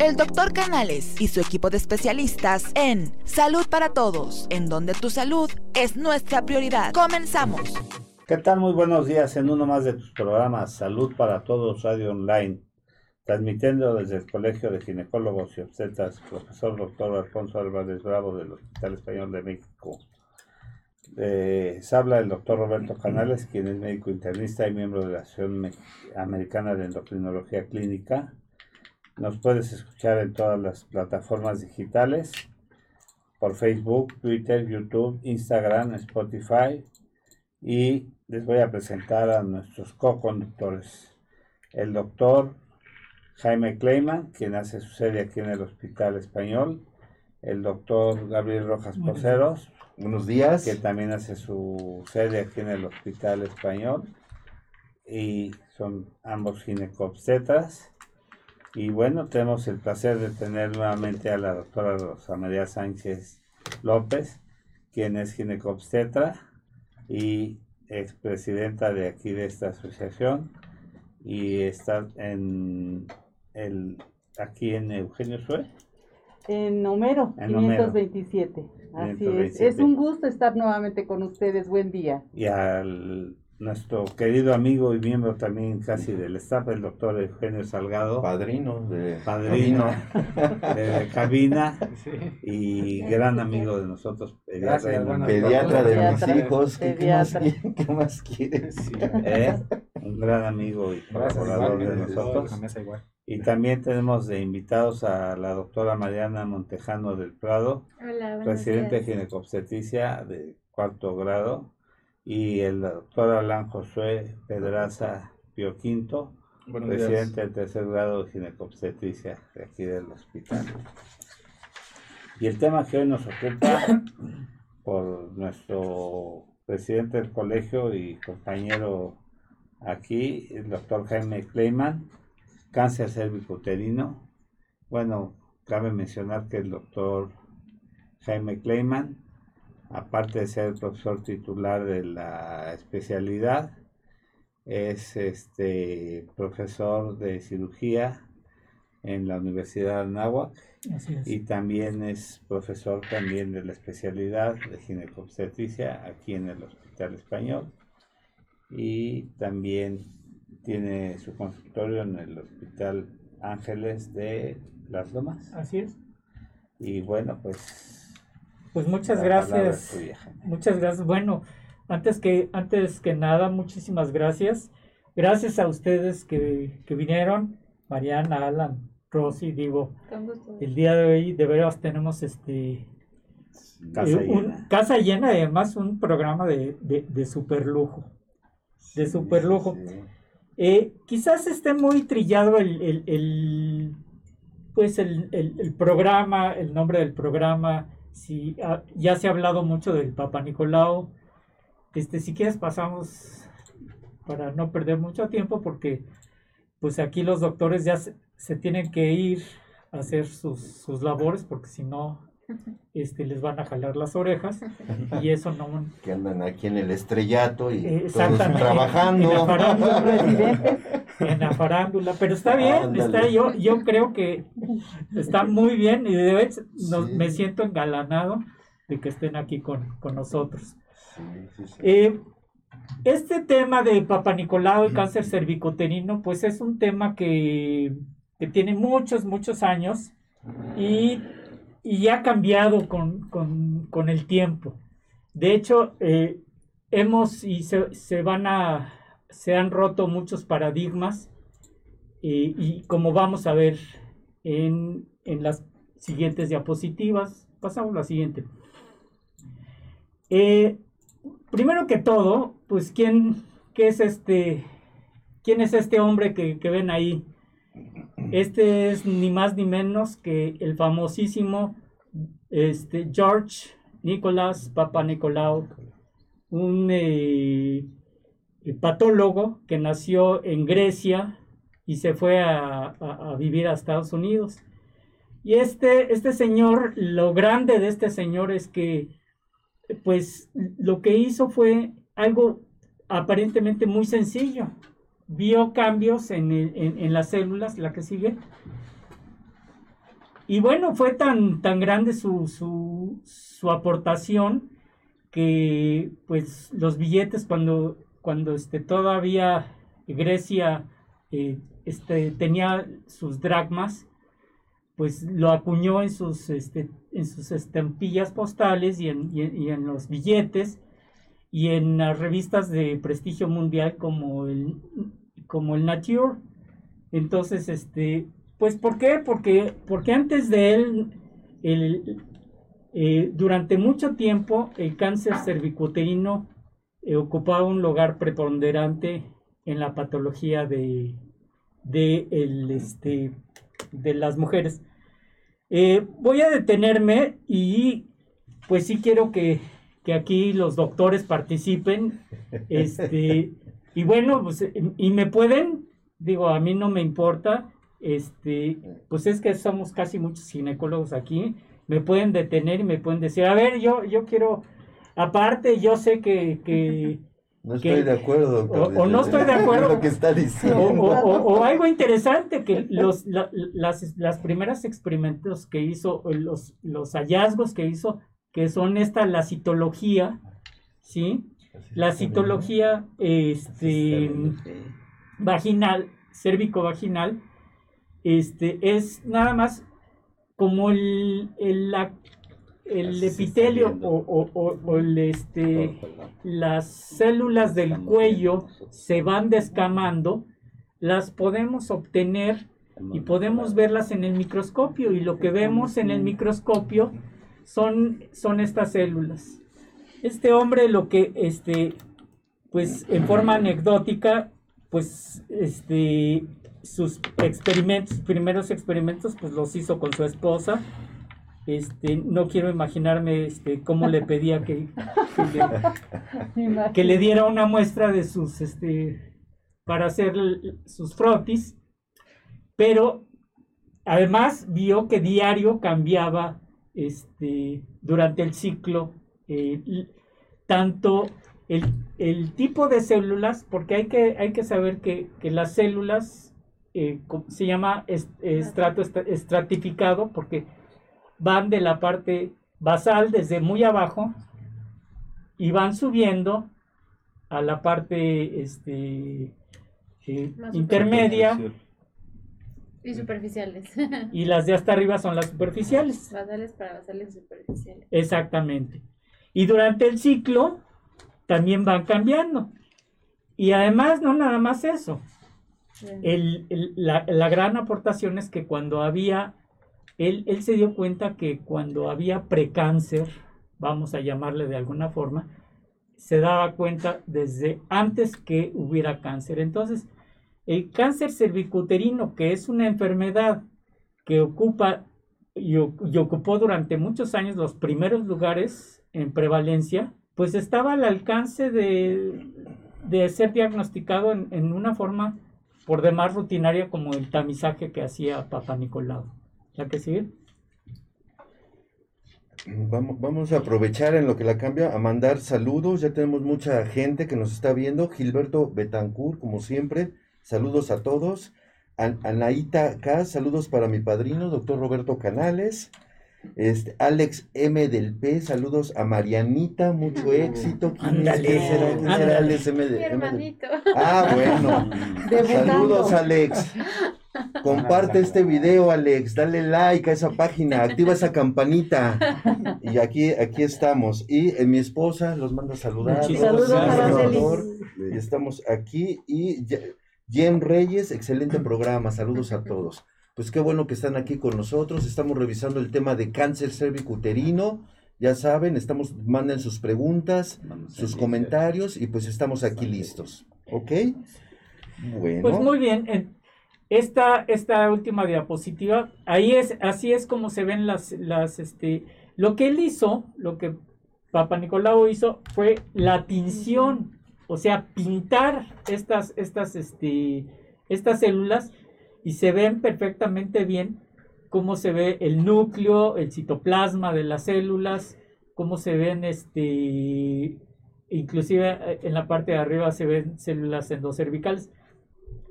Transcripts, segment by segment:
El doctor Canales y su equipo de especialistas en Salud para Todos, en donde tu salud es nuestra prioridad. Comenzamos. ¿Qué tal? Muy buenos días en uno más de tus programas Salud para Todos Radio Online, transmitiendo desde el Colegio de Ginecólogos y Obstetras, profesor doctor Alfonso Álvarez Bravo del Hospital Español de México. Eh, se habla el doctor Roberto Canales, quien es médico internista y miembro de la Asociación Americana de Endocrinología Clínica. Nos puedes escuchar en todas las plataformas digitales, por Facebook, Twitter, YouTube, Instagram, Spotify. Y les voy a presentar a nuestros co-conductores. El doctor Jaime Kleiman, quien hace su sede aquí en el Hospital Español. El doctor Gabriel Rojas Poceros. Buenos días. Que también hace su sede aquí en el Hospital Español. Y son ambos ginecobstetras. Y bueno, tenemos el placer de tener nuevamente a la doctora Rosa María Sánchez López, quien es ginecobstetra y expresidenta de aquí de esta asociación y está en el aquí en Eugenio Sue. En Homero, 527. Así es. Es un gusto estar nuevamente con ustedes. Buen día. Y al nuestro querido amigo y miembro también casi del staff, el doctor Eugenio Salgado. Padrino de Padrino de, cabina y gran amigo de nosotros, pediatra, pediatra de mis hijos. ¿Qué, más, quieres? ¿Eh? Un gran amigo y colaborador de nosotros. Y también tenemos de invitados a la doctora Mariana Montejano del Prado, presidente de ginecobstetricia de cuarto grado y el doctor Alan Josué Pedraza Pioquinto, presidente del tercer grado de ginecobstetricia de aquí del hospital. Y el tema que hoy nos ocupa por nuestro presidente del colegio y compañero aquí, el doctor Jaime Kleiman, cáncer cervicuterino. Bueno, cabe mencionar que el doctor Jaime Kleiman aparte de ser profesor titular de la especialidad, es este profesor de cirugía en la Universidad de Anáhuac y también es profesor también de la especialidad de ginecobstetricia aquí en el Hospital Español y también tiene su consultorio en el Hospital Ángeles de Las Lomas. Así es. Y bueno, pues pues muchas gracias. Muchas gracias. Bueno, antes que, antes que nada, muchísimas gracias. Gracias a ustedes que, vinieron, Mariana, Alan, Rosy, digo, el día de hoy de veras tenemos este casa, eh, llena. casa llena, además un programa de, de, super lujo. De super lujo. Eh, quizás esté muy trillado el, pues el, el, programa, el nombre del programa, si, ah, ya se ha hablado mucho del Papa Nicolau. Este, si quieres pasamos para no perder mucho tiempo porque pues aquí los doctores ya se, tienen que ir a hacer sus, sus labores porque si no este, les van a jalar las orejas y eso no... Que andan aquí en el estrellato y todos trabajando. En la, farándula, pero está bien, está, yo, yo creo que está muy bien y de hecho me siento engalanado de que estén aquí con, nosotros. Eh, este tema de Papa Nicolau y cáncer cervicoterino, pues es un tema que, que tiene muchos, muchos años y y ha cambiado con, el tiempo. De hecho, eh, hemos y se, van a, se han roto muchos paradigmas y como vamos a ver en, las siguientes diapositivas, pasamos a la siguiente. Eh, primero que todo, pues, ¿quién, qué es este, ¿quién es este hombre que, que ven ahí? Este es ni más ni menos que el famosísimo este, George Nicolás Papa Nicolau, un eh, patólogo que nació en Grecia y se fue a, vivir a Estados Unidos. Y este, este señor, lo grande de este señor es que, pues, lo que hizo fue algo aparentemente muy sencillo vio cambios en, las células, la que sigue, y bueno, fue tan, tan grande su, su, su, aportación que pues los billetes cuando, cuando este, todavía Grecia eh, este, tenía sus dracmas, pues lo acuñó en sus, este, en sus estampillas postales y en, y los billetes y en las revistas de prestigio mundial como el, como el Nature. Entonces, este, pues, ¿por qué? Porque, porque antes de él, el, eh, durante mucho tiempo, el cáncer cervicuterino eh, ocupaba un lugar preponderante en la patología de, de, el, este, de las mujeres. Eh, voy a detenerme y pues sí quiero que, que aquí los doctores participen. Este, y bueno, pues, y me pueden, digo, a mí no me importa, este, pues es que somos casi muchos ginecólogos aquí, me pueden detener y me pueden decir, a ver, yo, yo quiero, aparte, yo sé que... que no estoy de acuerdo, doctor. O, no estoy de acuerdo. Lo que está diciendo. O, algo interesante, que los, las, las primeras experimentos que hizo, los, los hallazgos que hizo, que son esta, la citología, ¿sí? La citología este, vaginal, cérvico-vaginal, este, es nada más como el, el, el epitelio o, el, este, las células del cuello se van descamando, las podemos obtener y podemos verlas en el microscopio y lo que vemos en el microscopio son, son estas células. Este hombre lo que, este, pues en forma anecdótica, pues este, sus experimentos, primeros experimentos, pues los hizo con su esposa. Este, no quiero imaginarme este, cómo le pedía que, que, le, diera una muestra de sus, este, para hacer sus frotis, pero además vio que diario cambiaba este, durante el ciclo eh, tanto el, tipo de células, porque hay que, hay que saber que, que las células eh, se llama estrato estratificado porque van de la parte basal desde muy abajo y van subiendo a la parte este, eh, intermedia. Y superficiales. y las de hasta arriba son las superficiales. Basales para basales superficiales. Exactamente. Y durante el ciclo también van cambiando. Y además, no nada más eso. El, la, la, gran aportación es que cuando había, él, se dio cuenta que cuando había precáncer, vamos a llamarle de alguna forma, se daba cuenta desde antes que hubiera cáncer. Entonces, el cáncer cervicuterino, que es una enfermedad que ocupa y, y, ocupó durante muchos años los primeros lugares en prevalencia, pues estaba al alcance de, de ser diagnosticado en, en una forma por demás rutinaria como el tamizaje que hacía Papa Nicolau. ¿Ya que sigue? Vamos, vamos a aprovechar en lo que la cambia a mandar saludos. Ya tenemos mucha gente que nos está viendo. Gilberto Betancourt, como siempre. Saludos a todos. Anaíta K, saludos para mi padrino, doctor Roberto Canales. Este, Alex M del P, saludos a Marianita, mucho éxito. ¿Quién, será, Alex M, de, hermanito. Ah, bueno. saludos, Alex. Comparte este video, Alex. Dale like a esa página, activa esa campanita. Y aquí, aquí estamos. Y eh, mi esposa los manda a saludar. Saludos, Y estamos aquí. Y Jem Reyes, excelente programa. Saludos a todos pues qué bueno que están aquí con nosotros. Estamos revisando el tema de cáncer cervicuterino. Ya saben, estamos, manden sus preguntas, sus comentarios y pues estamos aquí listos. ¿Ok? Bueno. Pues muy bien. Esta, esta última diapositiva, ahí es, así es como se ven las, las, este, lo que él hizo, lo que Papa Nicolau hizo fue la tinción, o sea, pintar estas, estas, este, estas células y se ven perfectamente bien cómo se ve el núcleo, el citoplasma de las células, cómo se ven este inclusive eh, en la parte de arriba se ven células endocervicales.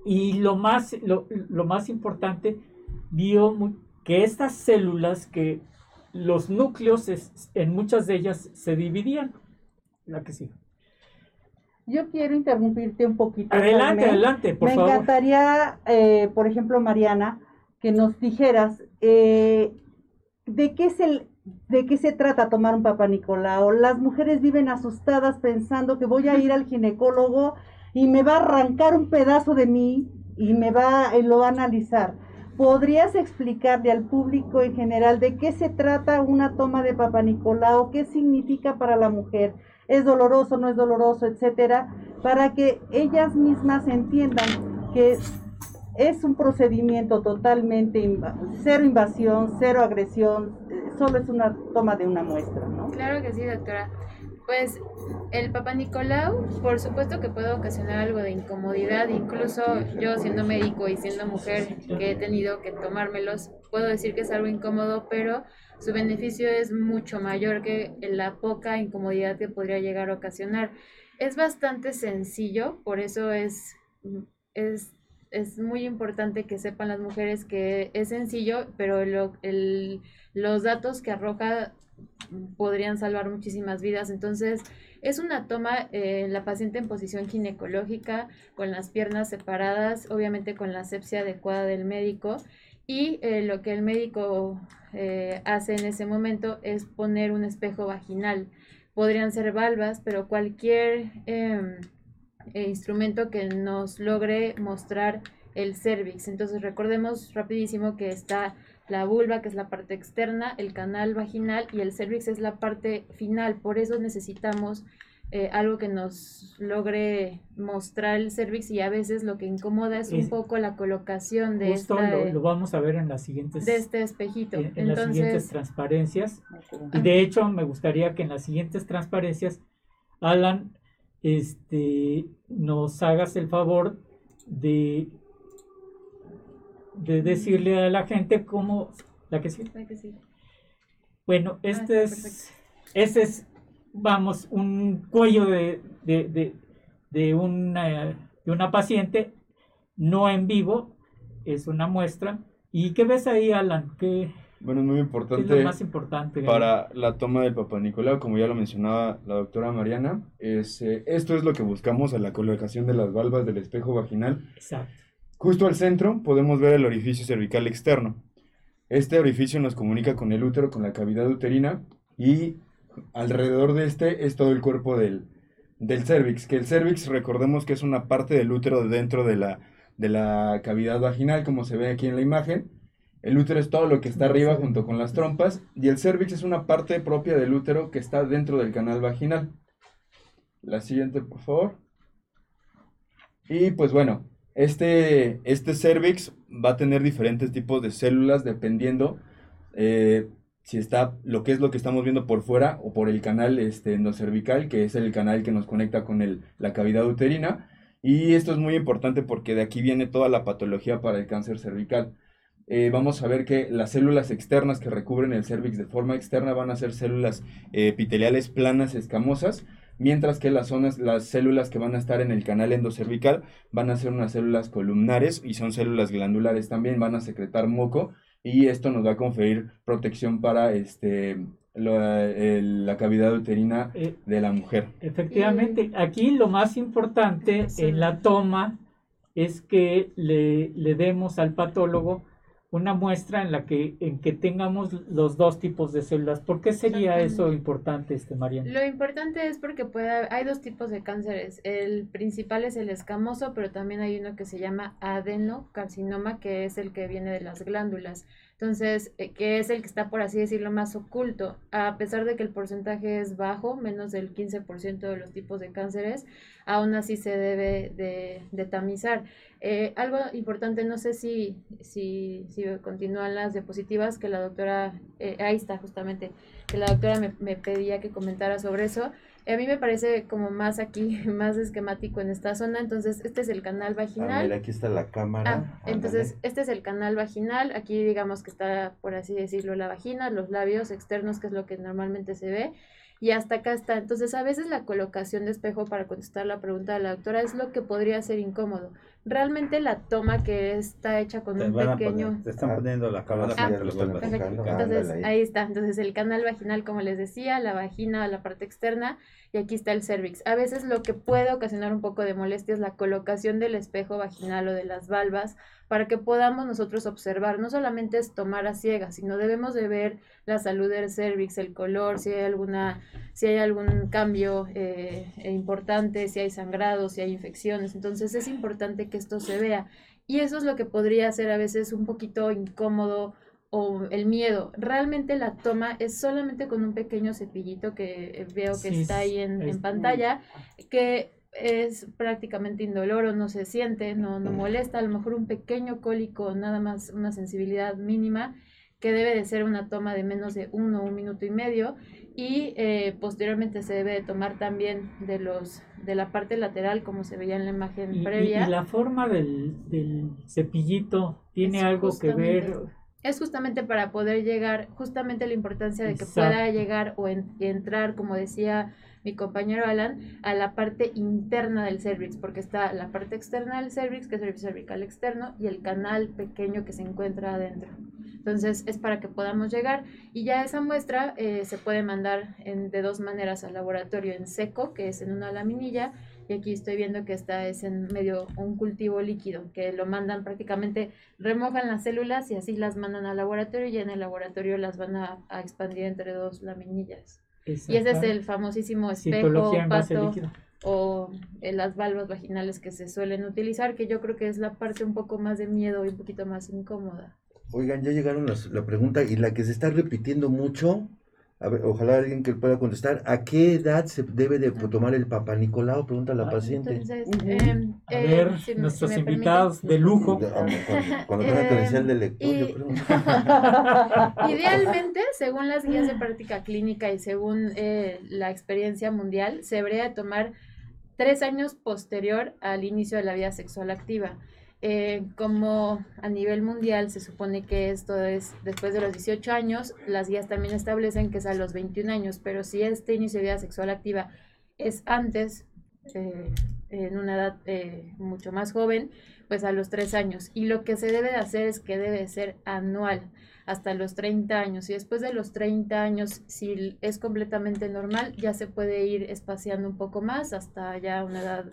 Y lo más, lo, más importante, vio que estas células que los núcleos en muchas de ellas se dividían. La que sí. Yo quiero interrumpirte un poquito. Adelante, adelante, por favor. Me encantaría, eh, por ejemplo, Mariana, que nos dijeras eh, de qué es el ¿De qué se trata tomar un papá Nicolau? Las mujeres viven asustadas pensando que voy a ir al ginecólogo y me va a arrancar un pedazo de mí y me va, y lo va a analizar. ¿Podrías explicarle al público en general de qué se trata una toma de Papa Nicolau? ¿Qué significa para la mujer? ¿Es doloroso, no es doloroso, etcétera? Para que ellas mismas entiendan que es un procedimiento totalmente cero invasión, cero agresión, eh, solo es una toma de una muestra, ¿no? Claro que sí, doctora. Pues el Papa Nicolau, por supuesto que puede ocasionar algo de incomodidad, incluso yo siendo médico y siendo mujer que he tenido que tomármelos, puedo decir que es algo incómodo, pero su beneficio es mucho mayor que la poca incomodidad que podría llegar a ocasionar. Es bastante sencillo, por eso es, es, es muy importante que sepan las mujeres que es sencillo, pero lo, el, los datos que arroja podrían salvar muchísimas vidas. Entonces, es una toma eh, la paciente en posición ginecológica, con las piernas separadas, obviamente con la asepsia adecuada del médico. Y eh, lo que el médico eh, hace en ese momento es poner un espejo vaginal. Podrían ser valvas, pero cualquier em, instrumento que nos logre mostrar el cervix. Entonces recordemos rapidísimo que está la vulva, que es la parte externa, el canal vaginal y el cervix es la parte final. Por eso necesitamos eh, algo que nos logre mostrar el cervix y a veces lo que incomoda es, un poco la colocación de justo lo, vamos a ver en las siguientes de este espejito. en, las siguientes transparencias. Y de hecho me gustaría que en las siguientes transparencias Alan este nos hagas el favor de de decirle a la gente cómo... ¿La que sí? Bueno, ah, este es... Este es, vamos, un cuello de, de, de, una, de una paciente, no en vivo, es una muestra. ¿Y qué ves ahí, Alan? ¿Qué, bueno, es muy importante. lo más importante. Para la toma del Papa Nicolau, como ya lo mencionaba la doctora Mariana, es, eh, esto es lo que buscamos a la colocación de las valvas del espejo vaginal. Exacto. Justo al centro podemos ver el orificio cervical externo. Este orificio nos comunica con el útero, con la cavidad uterina y alrededor de este es todo el cuerpo del, del cervix, que el cervix recordemos que es una parte del útero dentro de la, de la cavidad vaginal, como se ve aquí en la imagen. El útero es todo lo que está arriba junto con las trompas y el cervix es una parte propia del útero que está dentro del canal vaginal. La siguiente, por favor. Y pues bueno, este, este cervix va a tener diferentes tipos de células dependiendo eh, si está lo que es lo que estamos viendo por fuera o por el canal este, endocervical, que es el canal que nos conecta con el, la cavidad uterina. Y esto es muy importante porque de aquí viene toda la patología para el cáncer cervical. Eh, vamos a ver que las células externas que recubren el cervix de forma externa van a ser células eh, epiteliales planas escamosas mientras que las zonas, las células que van a estar en el canal endocervical van a ser unas células columnares y son células glandulares también, van a secretar moco y esto nos va a conferir protección para este la cavidad uterina eh, de la mujer. Efectivamente, aquí lo más importante en la toma es que le, le demos al patólogo una muestra en la que, en que tengamos los dos tipos de células. ¿Por qué sería eso importante, este, Mariana? Lo importante es porque puede, hay dos tipos de cánceres. El principal es el escamoso, pero también hay uno que se llama adenocarcinoma, que es el que viene de las glándulas. Entonces, eh, que es el que está, por así decirlo, más oculto. A pesar de que el porcentaje es bajo, menos del 15% de los tipos de cánceres, aún así se debe de, tamizar. Eh, algo importante, no sé si, si, si, continúan las diapositivas, que la doctora, eh, ahí está justamente, que la doctora me, me pedía que comentara sobre eso. A mí me parece como más aquí, más esquemático en esta zona. Entonces, este es el canal vaginal. Ah, mira, aquí está la cámara. Ah, entonces, este es el canal vaginal. Aquí digamos que está, por así decirlo, la vagina, los labios externos, que es lo que normalmente se ve. Y hasta acá está. Entonces, a veces la colocación de espejo para contestar la pregunta de la doctora es lo que podría ser incómodo. Realmente la toma que está hecha con un pequeño... te están poniendo la cámara ah, Entonces, ahí. está. Entonces, el canal vaginal, como les decía, la vagina, la parte externa, y aquí está el cervix. A veces lo que puede ocasionar un poco de molestia es la colocación del espejo vaginal o de las valvas para que podamos nosotros observar. No solamente es tomar a ciegas, sino debemos de ver la salud del cervix, el color, si hay alguna, si hay algún cambio eh, importante, si hay sangrado, si hay infecciones. Entonces es importante que esto se vea. Y eso es lo que podría ser a veces un poquito incómodo o el miedo. Realmente la toma es solamente con un pequeño cepillito que veo que está ahí en, pantalla, que es prácticamente indoloro, no se siente, no, no molesta, a lo mejor un pequeño cólico, nada más una sensibilidad mínima, que debe de ser una toma de menos de uno un minuto y medio y eh, posteriormente se debe de tomar también de los de la parte lateral como se veía en la imagen previa. Y, la forma del, cepillito tiene algo que ver es justamente para poder llegar, justamente la importancia de que pueda llegar o entrar, como decía mi compañero Alan, a la parte interna del cervix, porque está la parte externa del cervix, que es el cervical externo, y el canal pequeño que se encuentra adentro. Entonces es para que podamos llegar y ya esa muestra eh, se puede mandar en, de dos maneras al laboratorio, en seco, que es en una laminilla, y aquí estoy viendo que esta es en medio un cultivo líquido, que lo mandan prácticamente, remojan las células y así las mandan al laboratorio y en el laboratorio las van a, expandir entre dos laminillas. Y ese es el famosísimo espejo, pato o eh, las valvas vaginales que se suelen utilizar, que yo creo que es la parte un poco más de miedo y un poquito más incómoda. Oigan, ya llegaron las, la pregunta y la que se está repitiendo mucho, a ver, ojalá alguien que pueda contestar, ¿a qué edad se debe de tomar el Papa Nicolau? Pregunta la paciente. Entonces, em, a eh, ver, nuestros invitados de lujo. cuando, tenga credencial de lector, yo creo. Idealmente, según las guías de práctica clínica y según eh, la experiencia mundial, se debería tomar tres años posterior al inicio de la vida sexual activa. Eh, como a nivel mundial se supone que esto es después de los 18 años, las guías también establecen que es a los 21 años, pero si este inicio de vida sexual activa es antes, eh, en una edad eh, mucho más joven, pues a los 3 años. Y lo que se debe de hacer es que debe ser anual hasta los 30 años. Y después de los 30 años, si es completamente normal, ya se puede ir espaciando un poco más hasta ya una edad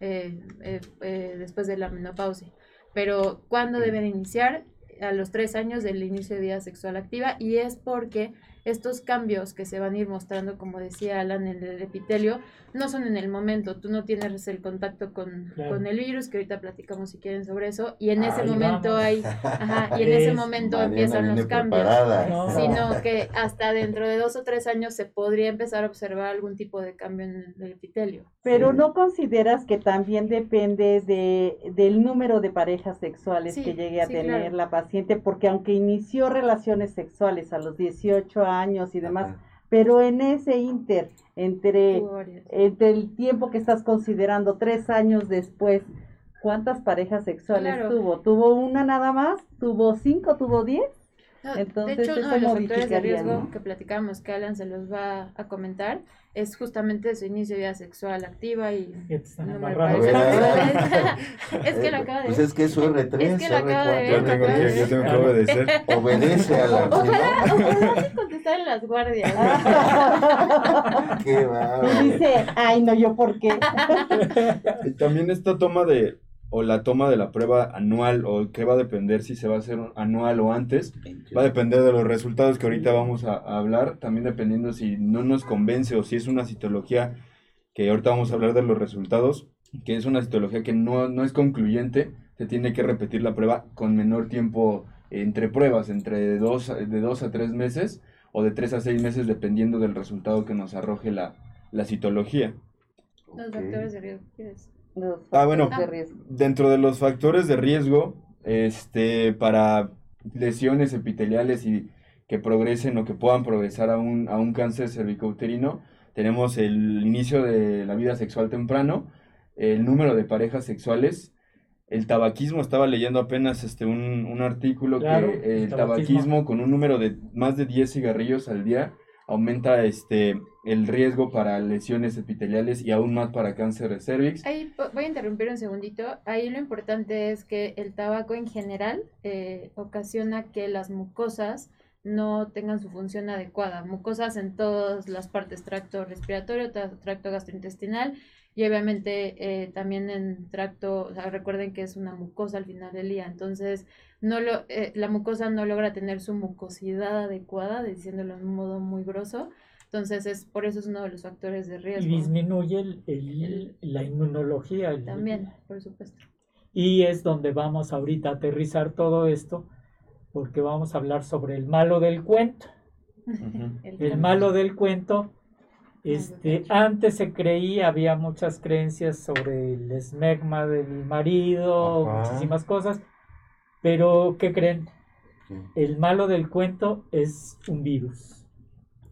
eh, eh, eh, después de la menopausia. Pero ¿cuándo deben iniciar? A los tres años del inicio de vida sexual activa y es porque estos cambios que se van a ir mostrando, como decía Alan, en el epitelio, no son en el momento. Tú no tienes el contacto con, con el virus, que ahorita platicamos si quieren sobre eso, y en ese momento hay, ajá, y en ese momento empiezan los cambios. Sino que hasta dentro de dos o tres años se podría empezar a observar algún tipo de cambio en el epitelio. Pero no consideras que también depende de, del número de parejas sexuales que llegue a tener la paciente, porque aunque inició relaciones sexuales a los 18 años, años y demás, pero en ese inter, entre, entre el tiempo que estás considerando, tres años después, ¿cuántas parejas sexuales tuvo? ¿Tuvo una nada más? ¿Tuvo cinco? ¿Tuvo diez? Entonces, de hecho, uno de los factores de riesgo que platicamos, que Alan se los va a comentar, es justamente su inicio de vida sexual activa y no me parece. es que lo acaba de Pues es que es su R3, es que lo acaba de Yo tengo, que, yo tengo que obedecer. Obedece a la. Ojalá, ojalá contestar en las guardias. Qué va. Dice, ay no, yo por qué. También esta toma de o la toma de la prueba anual o qué va a depender si se va a hacer anual o antes, va a depender de los resultados que ahorita vamos a, hablar, también dependiendo si no nos convence o si es una citología, que ahorita vamos a hablar de los resultados, que es una citología que no, no es concluyente, se tiene que repetir la prueba con menor tiempo entre pruebas, entre dos, de dos a tres meses o de tres a seis meses dependiendo del resultado que nos arroje la, la citología. Los factores de riesgo, ah, bueno, dentro de los factores de riesgo, este, para lesiones epiteliales y que progresen o que puedan progresar a un, a un cáncer cervicouterino, tenemos el inicio de la vida sexual temprano, el número de parejas sexuales, el tabaquismo, estaba leyendo apenas este un, artículo que el tabaquismo. con un número de más de 10 cigarrillos al día aumenta este el riesgo para lesiones epiteliales y aún más para cáncer de cervix. Ahí voy a interrumpir un segundito. Ahí lo importante es que el tabaco en general eh, ocasiona que las mucosas no tengan su función adecuada. Mucosas en todas las partes, tracto respiratorio, tracto gastrointestinal y obviamente eh, también en tracto, recuerden que es una mucosa al final del día, entonces no lo, eh, la mucosa no logra tener su mucosidad adecuada, diciéndolo en un modo muy grosso, entonces es por eso es uno de los factores de riesgo. Y disminuye el, la inmunología. también, por supuesto. Y es donde vamos ahorita a aterrizar todo esto, porque vamos a hablar sobre el malo del cuento. el malo del cuento este, antes se creía, había muchas creencias sobre el esmegma del marido, muchísimas cosas, pero ¿qué creen? El malo del cuento es un virus.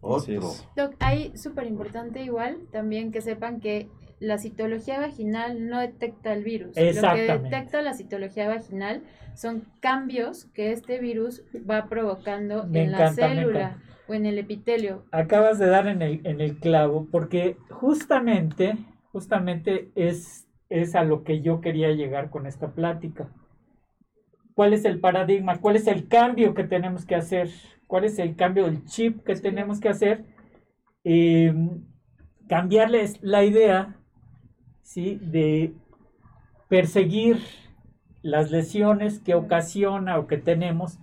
Otro. Doc, hay súper importante igual también que sepan que la citología vaginal no detecta el virus. Lo que detecta la citología vaginal son cambios que este virus va provocando en la célula o en el epitelio. Acabas de dar en el, en el clavo, porque justamente, justamente es, es a lo que yo quería llegar con esta plática. ¿Cuál es el paradigma? ¿Cuál es el cambio que tenemos que hacer? ¿Cuál es el cambio del chip que tenemos que hacer? Eh, cambiarles la idea ¿sí? de perseguir las lesiones que ocasiona o que tenemos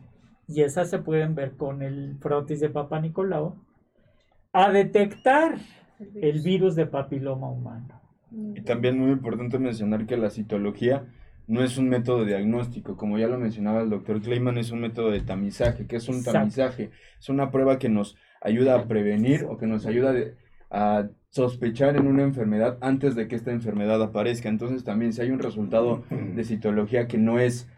y esas se pueden ver con el frotis de Papa Nicolau, a detectar el virus de papiloma humano. Y también muy importante mencionar que la citología no es un método diagnóstico, como ya lo mencionaba el doctor Kleiman, es un método de tamizaje. ¿Qué es un tamizaje? Es una prueba que nos ayuda a prevenir o que nos ayuda a sospechar en una enfermedad antes de que esta enfermedad aparezca. Entonces también si hay un resultado de citología que no es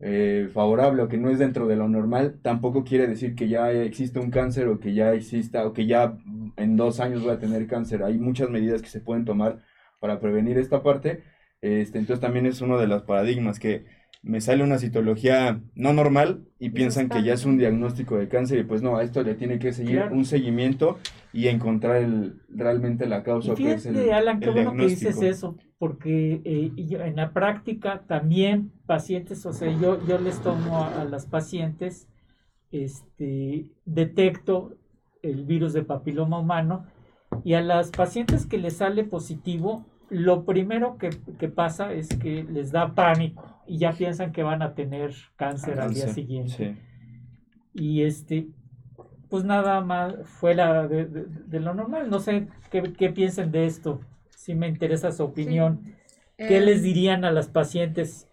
eh, favorable o que no es dentro de lo normal, tampoco quiere decir que ya existe un cáncer o que ya exista o que ya en dos años va a tener cáncer. Hay muchas medidas que se pueden tomar para prevenir esta parte. Este, entonces también es uno de los paradigmas que me sale una citología no normal y piensan que ya es un diagnóstico de cáncer y pues no, a esto le tiene que seguir un seguimiento y encontrar el, realmente la causa. que es el, Alan, qué bueno que dices eso, porque eh, en la práctica también pacientes, o sea, yo, yo les tomo a, las pacientes, este, detecto el virus de papiloma humano y a las pacientes que les sale positivo, lo primero que, pasa es que les da pánico y ya piensan que van a tener cáncer al día siguiente. Y este, pues nada más fuera de, de, lo normal. No sé qué, qué piensen de esto. Si me interesa su opinión. ¿Qué les em, dirían a las pacientes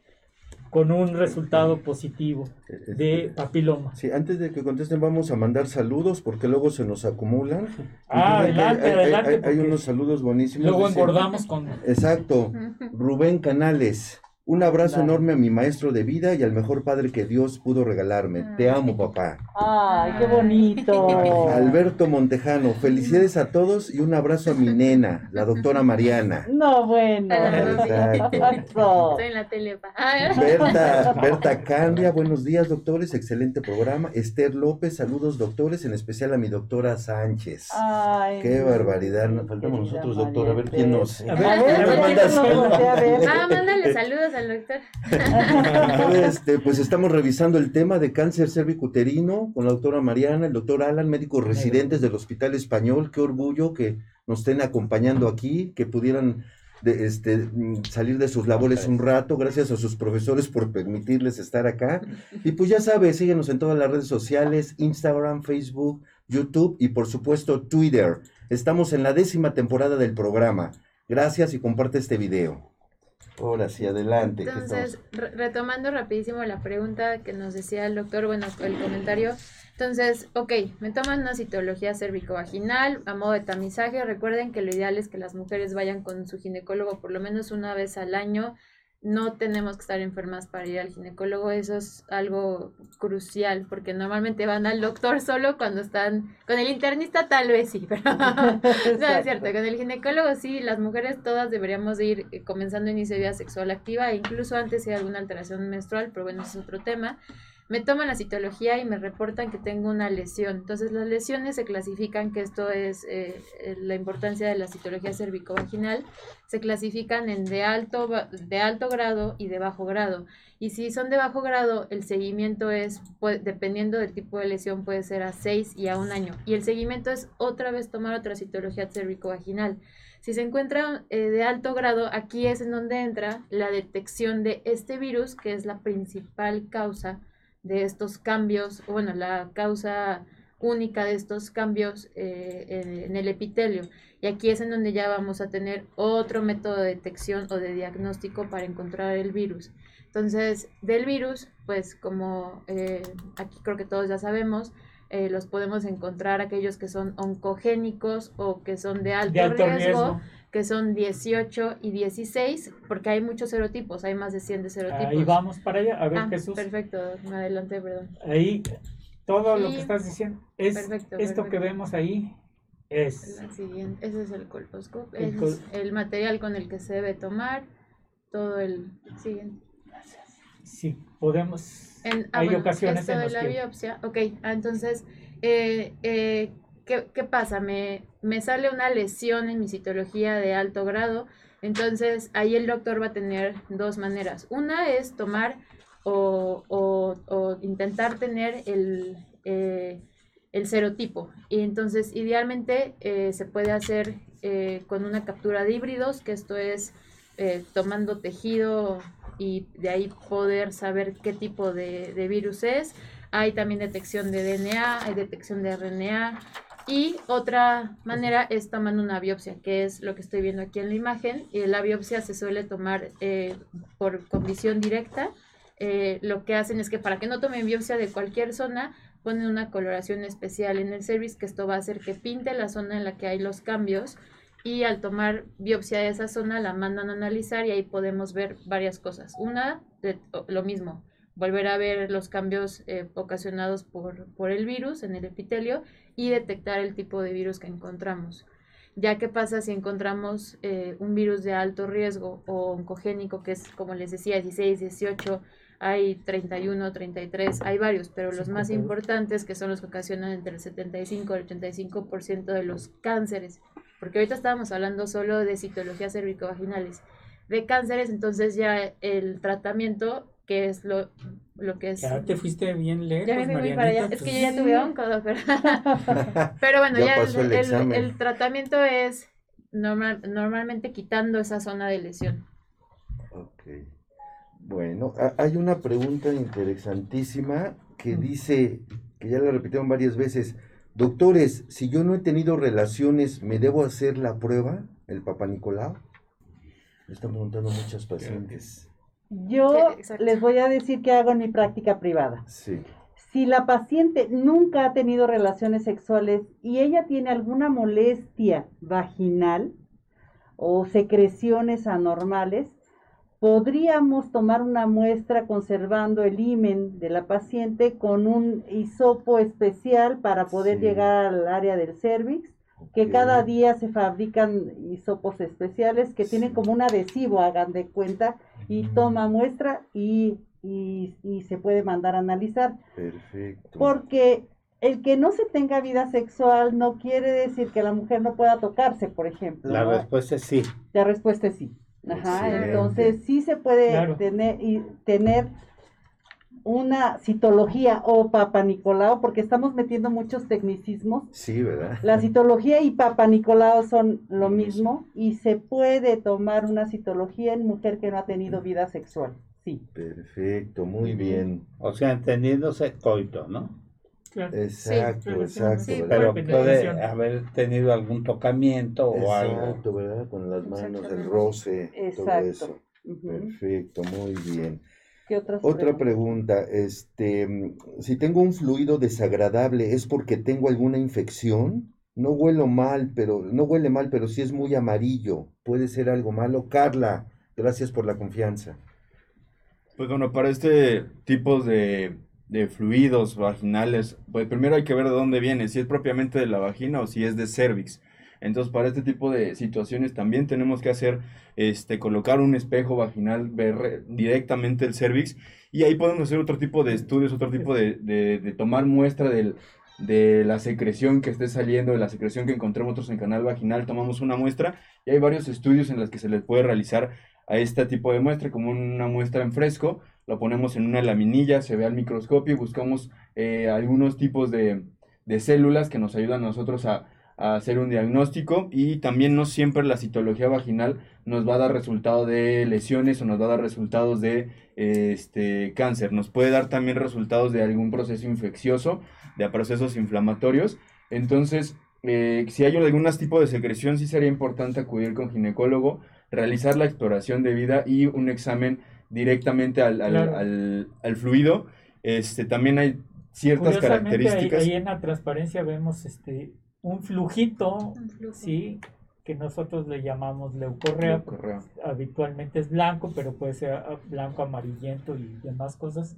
con un resultado positivo de papiloma? Sí, antes de que contesten vamos a mandar saludos porque luego se nos acumulan. Ah, adelante, adelante. Hay, unos saludos buenísimos. Luego engordamos con... Exacto. Rubén Canales. Un abrazo enorme a mi maestro de vida y al mejor padre que Dios pudo regalarme. Te amo, papá. Ay, qué bonito. Alberto Montejano, felicidades a todos y un abrazo a mi nena, la doctora Mariana. No, bueno. Exacto. Estoy en la tele. Berta, Berta Candia, buenos días, doctores, excelente programa. Esther López, saludos, doctores, en especial a mi doctora Sánchez. Ay, qué barbaridad. Nos faltamos nosotros, doctor, a ver quién nos. A ver, a ver, Este, pues estamos revisando el tema de cáncer cervicuterino con la doctora Mariana, el doctor Alan, médicos residentes del Hospital Español. Qué orgullo que nos estén acompañando aquí, que pudieran de, este, salir de sus labores un rato. Gracias a sus profesores por permitirles estar acá. Y pues ya sabes, síguenos en todas las redes sociales, Instagram, Facebook, YouTube y por supuesto Twitter. Estamos en la décima temporada del programa. Gracias y comparte este video. Ahora sí, adelante. Entonces, retomando rapidísimo la pregunta que nos decía el doctor, bueno, el comentario. Entonces, ok, me toman una citología cervicovaginal a modo de tamizaje. Recuerden que lo ideal es que las mujeres vayan con su ginecólogo por lo menos una vez al año no tenemos que estar enfermas para ir al ginecólogo, eso es algo crucial, porque normalmente van al doctor solo cuando están, con el internista tal vez sí, pero no, es cierto, con el ginecólogo sí, las mujeres todas deberíamos ir eh, comenzando inicio de vida sexual activa, incluso antes si hay alguna alteración menstrual, pero bueno, es otro tema. Me toman la citología y me reportan que tengo una lesión. Entonces las lesiones se clasifican, que esto es eh, la importancia de la citología cervicovaginal, se clasifican en de alto, de alto grado y de bajo grado. Y si son de bajo grado, el seguimiento es, dependiendo del tipo de lesión, puede ser a 6 y a un año. Y el seguimiento es otra vez tomar otra citología cervicovaginal. Si se encuentra eh, de alto grado, aquí es en donde entra la detección de este virus, que es la principal causa de estos cambios, bueno, la causa única de estos cambios eh, en, el epitelio. Y aquí es en donde ya vamos a tener otro método de detección o de diagnóstico para encontrar el virus. Entonces, del virus, pues como eh, aquí creo que todos ya sabemos, eh, los podemos encontrar aquellos que son oncogénicos o que son de alto, riesgo, que son 18 y 16, porque hay muchos serotipos, hay más de 100 de serotipos. Ahí vamos para allá, a ver ah, Jesús. Perfecto, me adelanté, perdón. Ahí, todo lo que estás diciendo, es esto que vemos ahí, es... siguiente, ese es el colposcopio, es el material con el que se debe tomar, todo el siguiente. Sí, podemos... En, ah, hay ocasiones en de la biopsia, ok, ah, entonces, eh, eh, ¿qué, ¿qué, pasa? Me, me sale una lesión en mi citología de alto grado, entonces ahí el doctor va a tener dos maneras. Una es tomar o, o, intentar tener el, eh, el serotipo. Y entonces, idealmente se puede hacer con una captura de híbridos, que esto es tomando tejido y de ahí poder saber qué tipo de, virus es. Hay también detección de DNA, hay detección de RNA. Y otra manera es tomando una biopsia, que es lo que estoy viendo aquí en la imagen. Y la biopsia se suele tomar eh, por condición directa. Eh, lo que hacen es que para que no tomen biopsia de cualquier zona, ponen una coloración especial en el service, que esto va a hacer que pinte la zona en la que hay los cambios y al tomar biopsia de esa zona la mandan a analizar y ahí podemos ver varias cosas. Una, lo mismo, volver a ver los cambios eh, ocasionados por, por, el virus en el epitelio y detectar el tipo de virus que encontramos. Ya que pasa si encontramos eh, un virus de alto riesgo o oncogénico, que es como les decía, 16, 18, hay 31, 33, hay varios, pero los más importantes que son los que ocasionan entre el 75 y el 85% de los cánceres porque ahorita estábamos hablando solo de citologías cervicovaginales, de cánceres, entonces ya el tratamiento, que es lo, lo que es... Ya te fuiste bien lejos, Ya me fui para allá, es que yo ya tuve onco, pero, pero bueno, ya, el, el, tratamiento es normal, normalmente quitando esa zona de lesión. Ok. Bueno, hay una pregunta interesantísima que mm. dice, que ya la repitieron varias veces, Doctores, si yo no he tenido relaciones, ¿me debo hacer la prueba, el Papa Nicolau? Me están preguntando muchas pacientes. Yo les voy a decir que hago en mi práctica privada. Sí. Si la paciente nunca ha tenido relaciones sexuales y ella tiene alguna molestia vaginal o secreciones anormales, podríamos tomar una muestra conservando el imen de la paciente con un hisopo especial para poder llegar al área del cervix, que cada día se fabrican hisopos especiales que tienen como un adhesivo, hagan de cuenta, y toma muestra y, y, se puede mandar a analizar. Perfecto. Porque el que no se tenga vida sexual no quiere decir que la mujer no pueda tocarse, por ejemplo. La respuesta es sí. La respuesta es sí. Ajá, entonces sí se puede tener, y tener una citología o Papa Nicolau, porque estamos metiendo muchos tecnicismos. Sí, ¿verdad? La citología y Papa Nicolau son lo mismo y se puede tomar una citología en mujer que no ha tenido vida sexual. Sí. Perfecto, muy bien. O sea, entendiéndose coito, ¿no? Exacto, exacto. pero puede haber tenido algún tocamiento o algo. Exacto, ¿verdad? Con las manos, el roce, todo eso. Perfecto, muy bien. ¿Qué Otra pregunta, este, si tengo un fluido desagradable, ¿es porque tengo alguna infección? No huelo mal, pero no huele mal, pero sí es muy amarillo. ¿Puede ser algo malo? Carla, gracias por la confianza. Pues bueno, para este tipo de de fluidos vaginales, pues primero hay que ver de dónde viene, si es propiamente de la vagina o si es de cervix. Entonces, para este tipo de situaciones también tenemos que hacer, este, colocar un espejo vaginal, ver directamente el cervix y ahí podemos hacer otro tipo de estudios, otro tipo de, de, tomar muestra del, de la secreción que esté saliendo, de la secreción que encontremos en canal vaginal, tomamos una muestra y hay varios estudios en los que se les puede realizar a este tipo de muestra, como una muestra en fresco, lo ponemos en una laminilla, se ve al microscopio y buscamos eh, algunos tipos de, de, células que nos ayudan a nosotros a, a, hacer un diagnóstico y también no siempre la citología vaginal nos va a dar resultado de lesiones o nos va a dar resultados de este, cáncer, nos puede dar también resultados de algún proceso infeccioso, de procesos inflamatorios, entonces eh, si hay algún tipo de secreción sí sería importante acudir con ginecólogo, realizar la exploración de vida y un examen directamente al, al, al, fluido. Este, también hay ciertas características. Ahí, en la transparencia vemos este, un flujito, ¿sí? que nosotros le llamamos leucorrea. Habitualmente es blanco, pero puede ser ah, blanco, amarillento y demás cosas.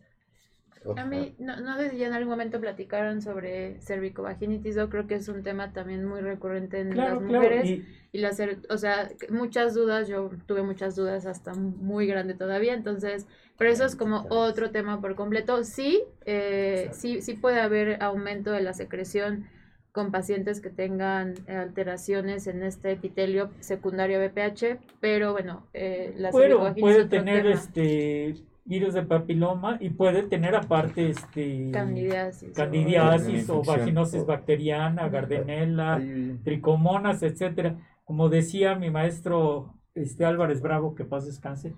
A mí, no, no sé si ya en algún momento platicaron sobre cervicovaginitis, yo creo que es un tema también muy recurrente en las mujeres. Y, la o sea, muchas dudas, yo tuve muchas dudas hasta muy grande todavía, entonces, pero eso es como otro tema por completo. Sí, eh, sí, sí puede haber aumento de la secreción con pacientes que tengan alteraciones en este epitelio secundario BPH, pero bueno, eh, la cervicovaginitis puede tener este virus de papiloma y puede tener aparte este candidiasis, candidiasis o, vaginosis bacteriana, gardенella, tricomonas, etcétera. Como decía mi maestro este Álvarez Bravo, que paz descanse,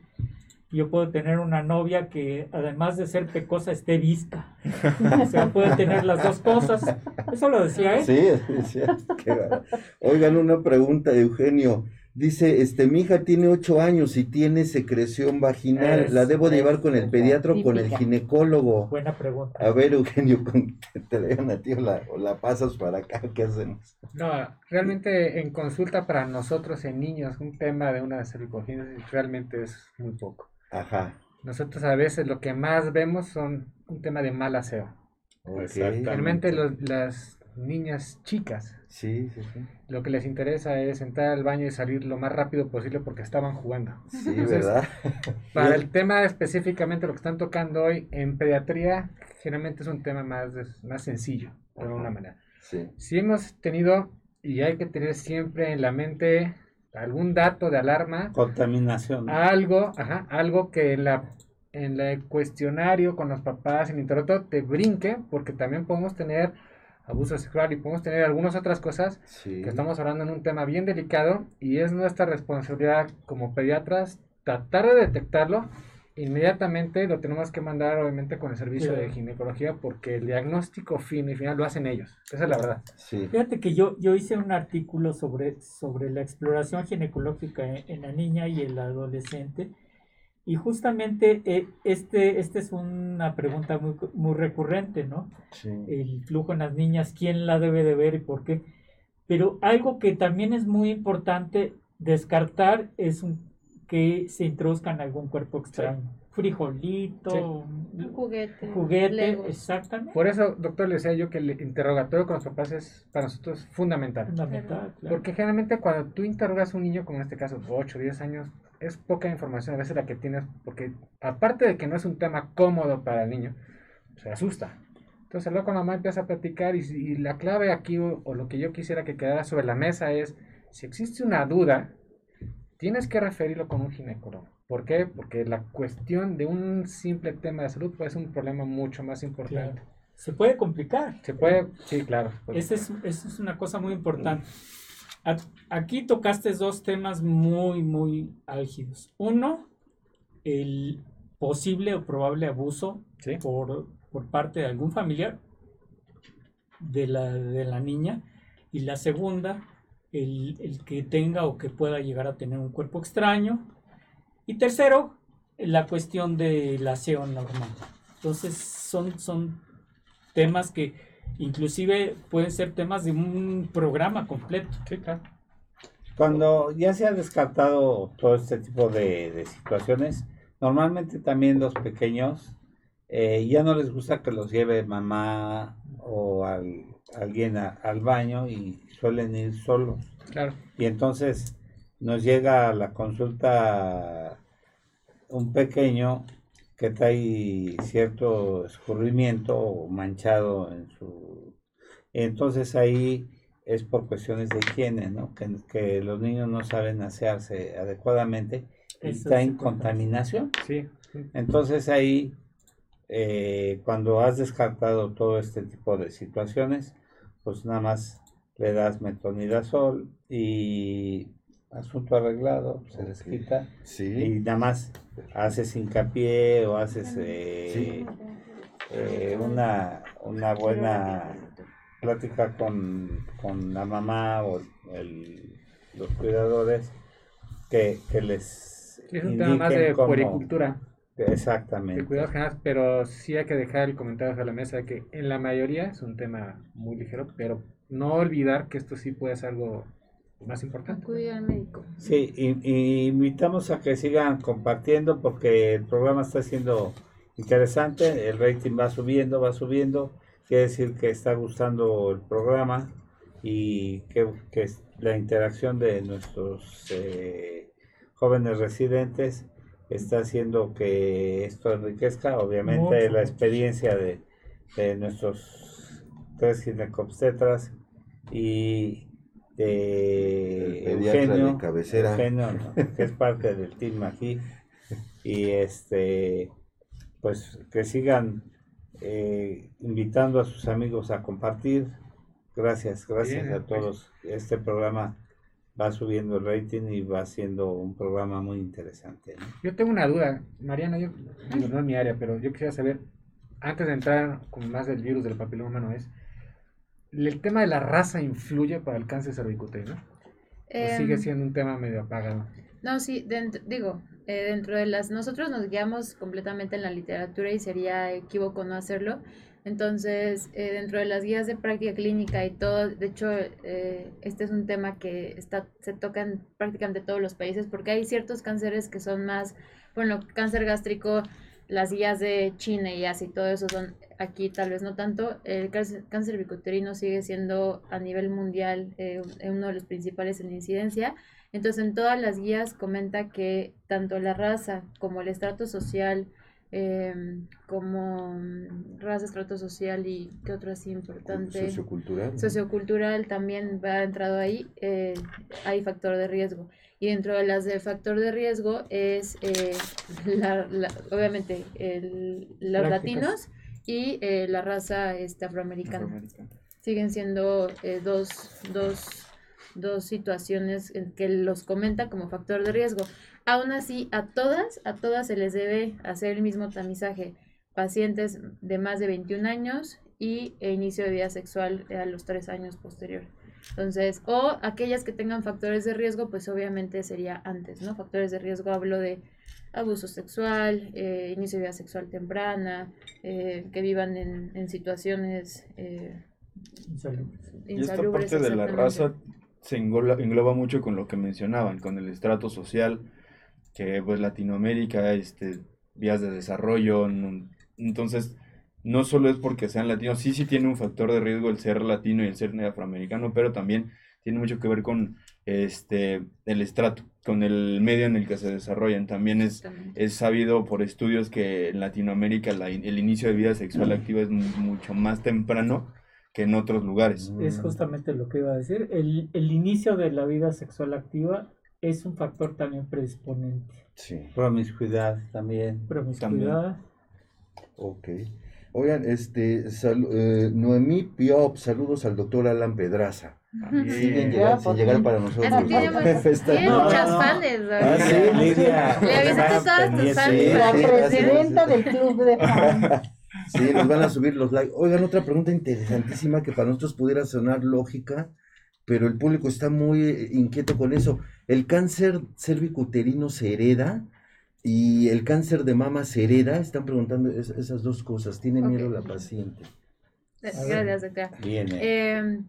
yo puedo tener una novia que además de ser pecosa esté visca. o sea, puede tener las dos cosas. Eso lo decía él. Sí, decía. Oigan, una pregunta, Eugenio. Dice, este, mi hija tiene ocho años y tiene secreción vaginal. ¿La debo llevar con el pediatra o con el ginecólogo? Buena pregunta. A ver, Eugenio, te lean a ti o la, pasas para acá, ¿qué hacemos? No, realmente en consulta para nosotros en niños, un tema de una cervicogénesis realmente es muy poco. Ajá. Nosotros a veces lo que más vemos son un tema de mal aseo. Realmente las niñas chicas Sí, sí, sí. Lo que les interesa es entrar al baño y salir lo más rápido posible porque estaban jugando. Sí, ¿verdad? Para el tema específicamente lo que están tocando hoy en pediatría, generalmente es un tema más, más sencillo, de alguna manera. Sí. Si hemos tenido, y hay que tener siempre en la mente algún dato de alarma. Contaminación. Algo, ajá, algo que en la en el cuestionario con los papás en internet te brinque, porque también podemos tener abuso sexual y podemos tener algunas otras cosas que estamos hablando en un tema bien delicado y es nuestra responsabilidad como pediatras tratar de detectarlo inmediatamente lo tenemos que mandar obviamente con el servicio de ginecología porque el diagnóstico fino y final lo hacen ellos. Esa es la verdad. Fíjate que yo yo hice un artículo sobre sobre la exploración ginecológica en la niña y el adolescente y justamente eh, este, este es una pregunta muy, muy recurrente, ¿no? El flujo en las niñas, ¿quién la debe de ver y por qué? Pero algo que también es muy importante descartar es que se introduzcan algún cuerpo extraño. Frijolito, juguete, juguete exactamente. Por eso, doctor, le decía yo que el interrogatorio con los papás es para nosotros fundamental. Fundamental, Porque generalmente cuando tú interrogas a un niño, como en este caso 8 o 10 años, es poca información a veces la que tienes, porque aparte de que no es un tema cómodo para el niño, se asusta. Entonces luego con la mamá empieza a platicar y, la clave aquí o, lo que yo quisiera que quedara sobre la mesa es, si existe una duda, tienes que referirlo con un ginecólogo. ¿Por qué? Porque la cuestión de un simple tema de salud puede ser un problema mucho más importante. Se puede complicar. Se puede, sí, claro. Esa es, es, una cosa muy importante. Aquí tocaste dos temas muy, muy álgidos. Uno, el posible o probable abuso por, por, parte de algún familiar de la, de la niña. Y la segunda, el, el, que tenga o que pueda llegar a tener un cuerpo extraño. Y tercero, la cuestión del aseo normal. Entonces, son, son temas que Inclusive pueden ser temas de un programa completo. Cuando ya se ha descartado todo este tipo de, situaciones, normalmente también los pequeños eh, ya no les gusta que los lleve mamá o alguien al baño y suelen ir solos. Claro. Y entonces nos llega a la consulta un pequeño que trae cierto escurrimiento o manchado en su... Entonces ahí es por cuestiones de higiene, ¿no? Que, los niños no saben asearse adecuadamente y está en contaminación. Sí. Entonces ahí, eh, cuando has descartado todo este tipo de situaciones, pues nada más le das metronidazol y asunto arreglado, se les quita. Y nada más haces hincapié o haces eh, eh, una, una buena plática con, la mamá o los cuidadores que, les. es un tema más de puericultura. Exactamente. De cuidados generales, pero sí hay que dejar el comentario sobre la mesa de que en la mayoría es un tema muy ligero, pero no olvidar que esto sí puede ser algo más importante. Acudir al médico. Sí, y, invitamos a que sigan compartiendo porque el programa está siendo interesante, el rating va subiendo, va subiendo, quiere decir que está gustando el programa y que, que la interacción de nuestros eh, jóvenes residentes está haciendo que esto enriquezca, obviamente la experiencia de, de nuestros tres ginecobstetras y de Eugenio, cabecera. que es parte del team aquí. Y este, pues que sigan eh, invitando a sus amigos a compartir. Gracias, gracias a todos. Este programa va subiendo el rating y va siendo un programa muy interesante. Yo tengo una duda, Mariana, yo, no es mi área, pero yo quisiera saber, antes de entrar con más del virus del papiloma humano, es ¿El tema de la raza influye para el cáncer cervicuterino? Eh, sigue siendo un tema medio apagado? No, sí, digo, eh, dentro de las... Nosotros nos guiamos completamente en la literatura y sería equívoco no hacerlo. Entonces, eh, dentro de las guías de práctica clínica y todo, de hecho, eh, este es un tema que está, se toca en prácticamente todos los países porque hay ciertos cánceres que son más, bueno, cáncer gástrico, las guías de China y así, todo eso son aquí tal vez no tanto, el cáncer, cáncer sigue siendo a nivel mundial eh, uno de los principales en incidencia. Entonces, en todas las guías comenta que tanto la raza como el estrato social, em, como mm, raza, estrato social y qué otro así importante. Sociocultural. Sociocultural también va entrado ahí, eh, hay factor de riesgo. Y dentro de las de factor de riesgo es, eh, la, obviamente, el, los latinos y eh, la raza este, afroamericana. Siguen siendo eh, dos, dos, dos situaciones en que los comenta como factor de riesgo. Aún así, a todas, a todas se les debe hacer el mismo tamizaje. Pacientes de más de 21 años y e inicio de vida sexual a los 3 años posterior. Entonces, o aquellas que tengan factores de riesgo, pues obviamente sería antes, ¿no? Factores de riesgo hablo de abuso sexual, eh, inicio de vida sexual temprana, eh, que vivan en, en situaciones eh, insalubres. Y esta parte de la raza se engloba, engloba, mucho con lo que mencionaban, con el estrato social, que pues Latinoamérica, este, vías de desarrollo, entonces no solo es porque sean latinos, sí, sí tiene un factor de riesgo el ser latino y el ser afroamericano, pero también tiene mucho que ver con este el estrato, con el medio en el que se desarrollan. También es, es sabido por estudios que en Latinoamérica el inicio de vida sexual activa es mucho más temprano que en otros lugares. Es justamente lo que iba a decir. El, el inicio de la vida sexual activa es un factor también predisponente. Sí. Promiscuidad también. Promiscuidad. Ok. Oigan, este, eh, Noemí Piop, saludos al doctor Alan Pedraza. Siguen llegando, sin llegar para nosotros. Tiene, muchas fans. Ah, sí, Lidia. Le avisaste todas tus fans. La presidenta del club de fans. Sí, nos van a subir los likes. Oigan, otra pregunta interesantísima que para nosotros pudiera sonar lógica, pero el público está muy eh, inquieto con eso. ¿El cáncer cervicuterino se hereda? Y el cáncer de mama se hereda, están preguntando esas dos cosas. ¿Tiene miedo la paciente? Gracias, doctora. Eh,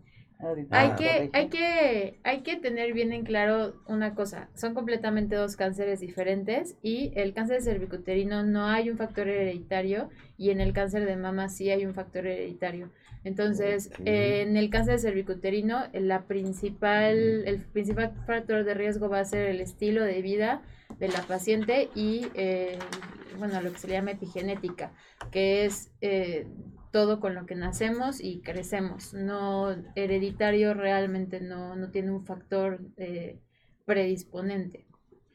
hay, que, hay, que, hay que tener bien en claro una cosa, son completamente dos cánceres diferentes y el cáncer cervicuterino no hay un factor hereditario y en el cáncer de mama sí hay un factor hereditario. Entonces, en el cáncer cervicuterino, la principal, el principal factor de riesgo va a ser el estilo de vida de la paciente y, eh, bueno, lo que se llama epigenética, que es eh, todo con lo que nacemos y crecemos. No hereditario realmente no, no tiene un factor eh, predisponente.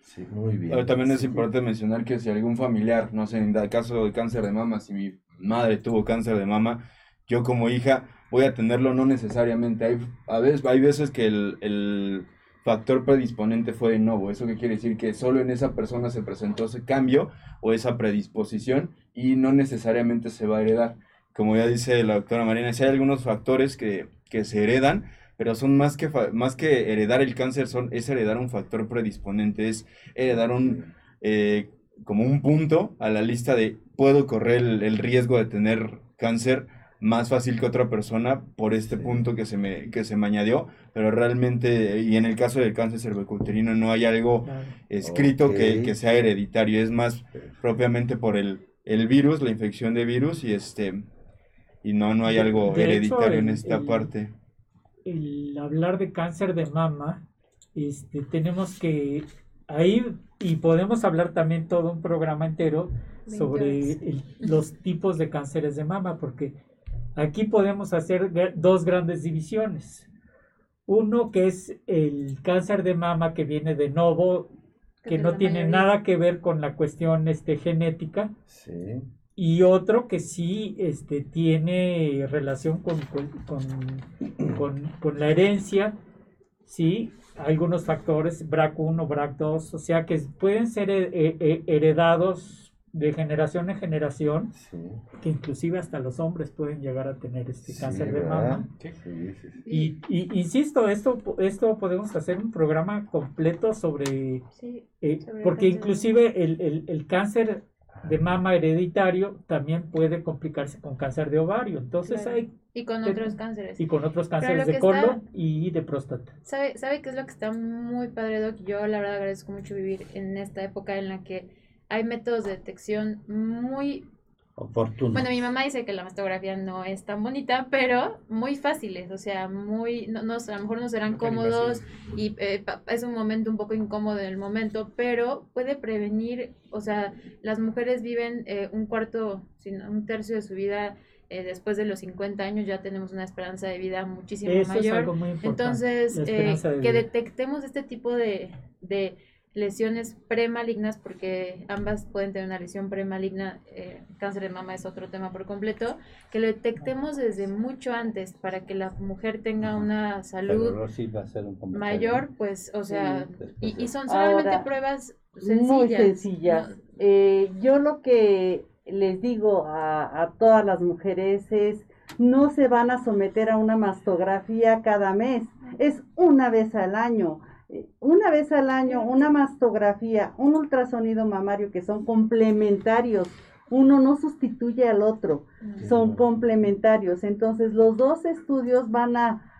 Sí, muy bien. Pero también es importante mencionar que si algún familiar, no sé, en el caso de cáncer de mama, si mi madre tuvo cáncer de mama, yo como hija voy a tenerlo no necesariamente. Hay, a veces, hay veces que el, factor predisponente fue de nuevo. ¿Eso qué quiere decir? Que solo en esa persona se presentó ese cambio o esa predisposición y no necesariamente se va a heredar. Como ya dice la doctora Marina, si hay algunos factores que, se heredan, pero son más que, más que heredar el cáncer, son, es heredar un factor predisponente, es heredar un, eh, como un punto a la lista de puedo correr el riesgo de tener cáncer más fácil que otra persona por este punto que se me que se me añadió, pero realmente y en el caso del cáncer cervicuterino no hay algo escrito que, sea hereditario, es más propiamente por el, el virus, la infección de virus y este y no no hay algo hereditario en esta parte. El hablar de cáncer de mama, este tenemos que ahí y podemos hablar también todo un programa entero sobre los tipos de cánceres de mama porque Aquí podemos hacer dos grandes divisiones. Uno que es el cáncer de mama que viene de novo, que no tiene nada que ver con la cuestión este, genética. Y otro que sí este, tiene relación con, con, la herencia, ¿sí? Algunos factores, BRAC1, BRAC2, o sea que pueden ser heredados de generación en generación, que inclusive hasta los hombres pueden llegar a tener este cáncer de mama. y, insisto, esto, esto podemos hacer un programa completo sobre, eh, porque inclusive el, cáncer de mama hereditario también puede complicarse con cáncer de ovario. Entonces hay... Y con otros cánceres. Y con otros cánceres de colon y de próstata. ¿Sabe, ¿Sabe qué es lo que está muy padre, Doc? Yo la verdad agradezco mucho vivir en esta época en la que hay métodos de detección muy Bueno, mi mamá dice que la mastografía no es tan bonita, pero muy fáciles, o sea, muy, no, no a lo mejor no serán cómodos y eh, es un momento un poco incómodo en el momento, pero puede prevenir, o sea, las mujeres viven eh, un cuarto, sino un tercio de su vida eh, después de los 50 años ya tenemos una esperanza de vida muchísimo mayor. Entonces, que detectemos este tipo de, de lesiones premalignas, porque ambas pueden tener una lesión premaligna, eh, cáncer de mama es otro tema por completo, que lo detectemos desde mucho antes para que la mujer tenga una salud mayor, pues, o sea, y, son solamente pruebas sencillas. Muy sencillas. Eh, yo lo que les digo a, a todas las mujeres es, no se van a someter a una mastografía cada mes, es una vez al año una vez al año una mastografía, un ultrasonido mamario que son complementarios. Uno no sustituye al otro, son complementarios. Entonces los dos estudios van a,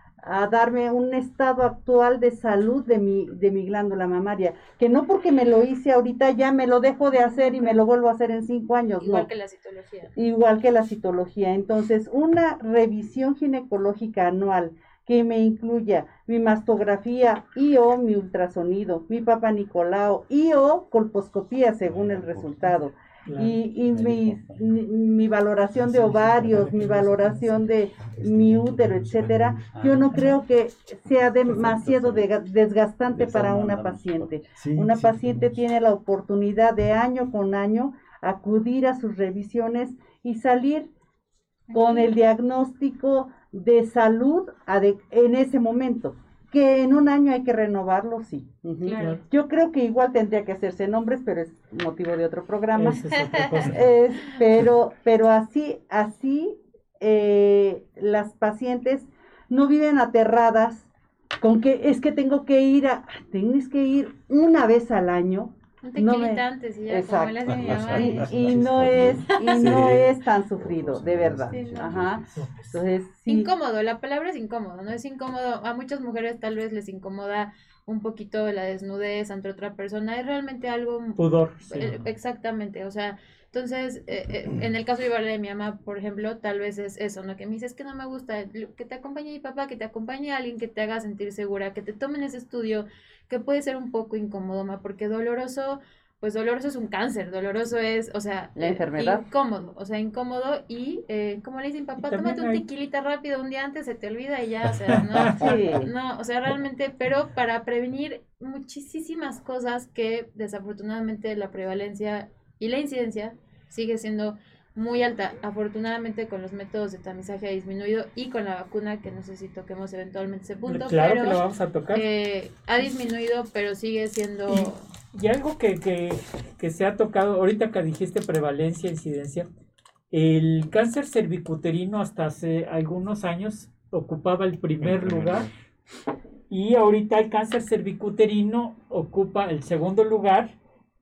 darme un estado actual de salud de mi, de mi glándula mamaria, que no porque me lo hice ahorita ya me lo dejo de hacer y me lo vuelvo a hacer en cinco años. Igual que la citología. Igual que la citología. Entonces, una revisión ginecológica anual que me incluya mi mastografía y o mi ultrasonido, mi papá Nicolau y o colposcopía según el resultado. Y, y mi, mi, valoración de ovarios, mi valoración de mi útero, etcétera, yo no creo que sea demasiado desgastante para una paciente. Una paciente tiene la oportunidad de año con año acudir a sus revisiones y salir con el diagnóstico de salud en ese momento. Que en un año hay que renovarlo, sí. Yo creo que igual tendría que hacerse nombres, pero es motivo de otro programa. pero, pero así, así eh, las pacientes no viven aterradas con que es que tengo que ir a, tienes que ir una vez al año no y ya, Y, no es, y no es tan sufrido, de verdad. Ajá. Entonces, Incómodo, la palabra es incómodo, ¿no? Es incómodo. A muchas mujeres tal vez les incomoda un poquito la desnudez ante otra persona. Es realmente algo... Pudor. Eh, exactamente, o sea Entonces, eh, eh, en el caso de mi mamá, por ejemplo, tal vez es eso, ¿no? Que me dices que no me gusta, que te acompañe mi papá, que te acompañe alguien que te haga sentir segura, que te tomen ese estudio, que puede ser un poco incómodo, ma, porque doloroso, pues doloroso es un cáncer, doloroso es, o sea, la enfermedad. Incómodo, o sea, incómodo y eh, como le dicen, papá, tómate un tequilita rápido un día antes, se te olvida y ya, o sea, no, no, o sea, realmente, pero para prevenir muchísimas cosas que desafortunadamente la prevalencia y la incidencia sigue siendo muy alta. Afortunadamente con los métodos de tamizaje ha disminuido y con la vacuna, que no sé si toquemos eventualmente ese punto, claro pero que lo vamos a tocar. Eh, ha disminuido, pero sigue siendo... Y, algo que, que, que, se ha tocado, ahorita que dijiste prevalencia, incidencia, el cáncer cervicuterino hasta hace algunos años ocupaba el primer lugar y ahorita el cáncer cervicuterino ocupa el segundo lugar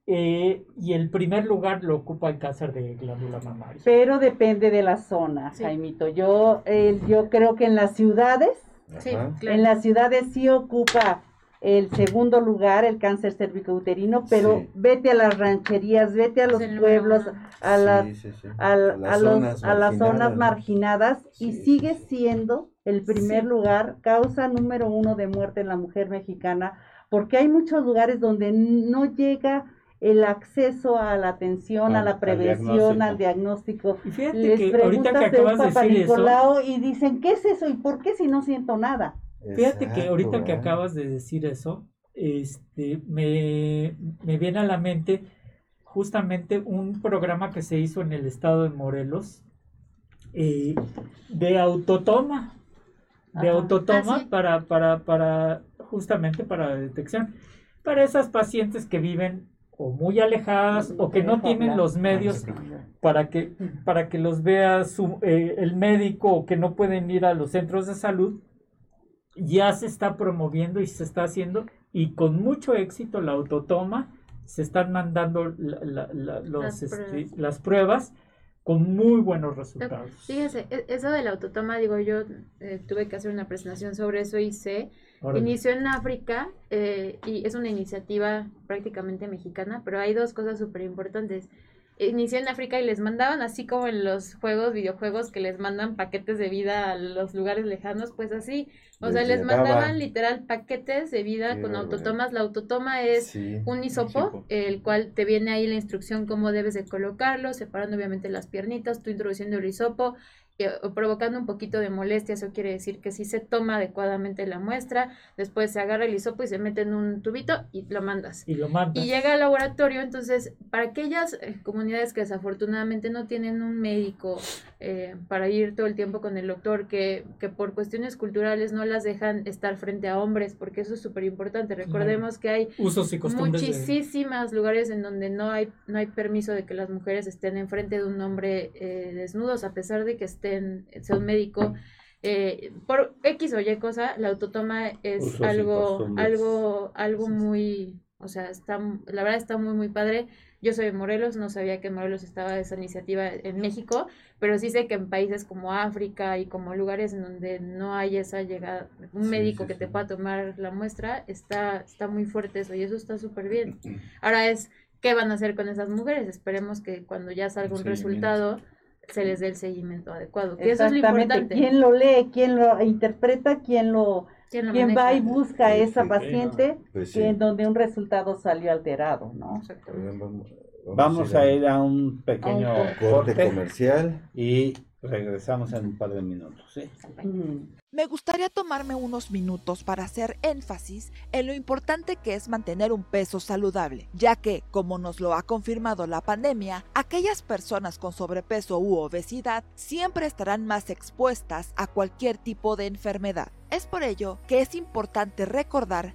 eh, y el primer lugar lo ocupa el cáncer de glándula mamaria. Pero depende de la zona, Jaimito. Yo, eh, yo creo que en las ciudades, en las ciudades sí ocupa el segundo lugar, el cáncer cervicouterino, pero vete a las rancherías, vete a los pueblos, a las, a, los, a las zonas marginadas y sigue siendo el primer lugar, causa número uno de muerte en la mujer mexicana, porque hay muchos lugares donde no llega el acceso a la atención, a, la prevención, al diagnóstico. Y fíjate que ahorita que acabas de decir eso, y dicen, ¿qué es eso? ¿Y por qué si no siento nada? Fíjate que ahorita que acabas de decir eso, este, me, viene a la mente justamente un programa que se hizo en el estado de Morelos eh, de autotoma, de autotoma ah, para, para, para, justamente para la detección. Para esas pacientes que viven o muy alejadas o que no tienen los medios para que, para que los vea su, eh, el médico o que no pueden ir a los centros de salud, ya se está promoviendo y se está haciendo y con mucho éxito la autotoma, se están mandando los, este, las, pruebas. con muy buenos resultados. Fíjese, e, eso de la autotoma, digo, yo eh, tuve que hacer una presentación sobre eso y sé Inició en África eh, y es una iniciativa prácticamente mexicana, pero hay dos cosas súper importantes. Inició en África y les mandaban, así como en los juegos, videojuegos, que les mandan paquetes de vida a los lugares lejanos, pues así. O sea, les mandaban literal paquetes de vida con autotomas. La autotoma es un hisopo, el cual te viene ahí la instrucción cómo debes de colocarlo, separando obviamente las piernitas, tú introduciendo el hisopo, provocando un poquito de molestia, eso quiere decir que si se toma adecuadamente la muestra, después se agarra el hisopo y se mete en un tubito y lo mandas. Y lo mandas. Y llega al laboratorio, entonces, para aquellas eh, comunidades que desafortunadamente no tienen un médico eh, para ir todo el tiempo con el doctor, que, que por cuestiones culturales no las dejan estar frente a hombres, porque eso es súper importante. Recordemos que hay Usos y muchísimas lugares en donde no hay, no hay permiso de que las mujeres estén enfrente de un hombre eh, desnudos, a pesar de que estén sea un médico, eh, por X o Y cosa, la autotoma es algo, algo, algo muy, o sea, está, la verdad está muy, muy padre. Yo soy de Morelos, no sabía que en Morelos estaba esa iniciativa en México, pero sí sé que en países como África y como lugares en donde no hay esa llegada, un médico que te pueda tomar la muestra, está, está muy fuerte eso y eso está súper bien. Ahora es, ¿qué van a hacer con esas mujeres? Esperemos que cuando ya salga un resultado se les dé el seguimiento adecuado. Que eso es lo importante. ¿Quién lo lee? ¿Quién lo interpreta? ¿Quién lo, ¿Quién, va y busca a esa paciente pues en donde un resultado salió alterado, ¿no? Vamos, a, ir a un pequeño corte comercial y regresamos en un par de minutos. ¿sí? Me gustaría tomarme unos minutos para hacer énfasis en lo importante que es mantener un peso saludable, ya que, como nos lo ha confirmado la pandemia, aquellas personas con sobrepeso u obesidad siempre estarán más expuestas a cualquier tipo de enfermedad. Es por ello que es importante recordar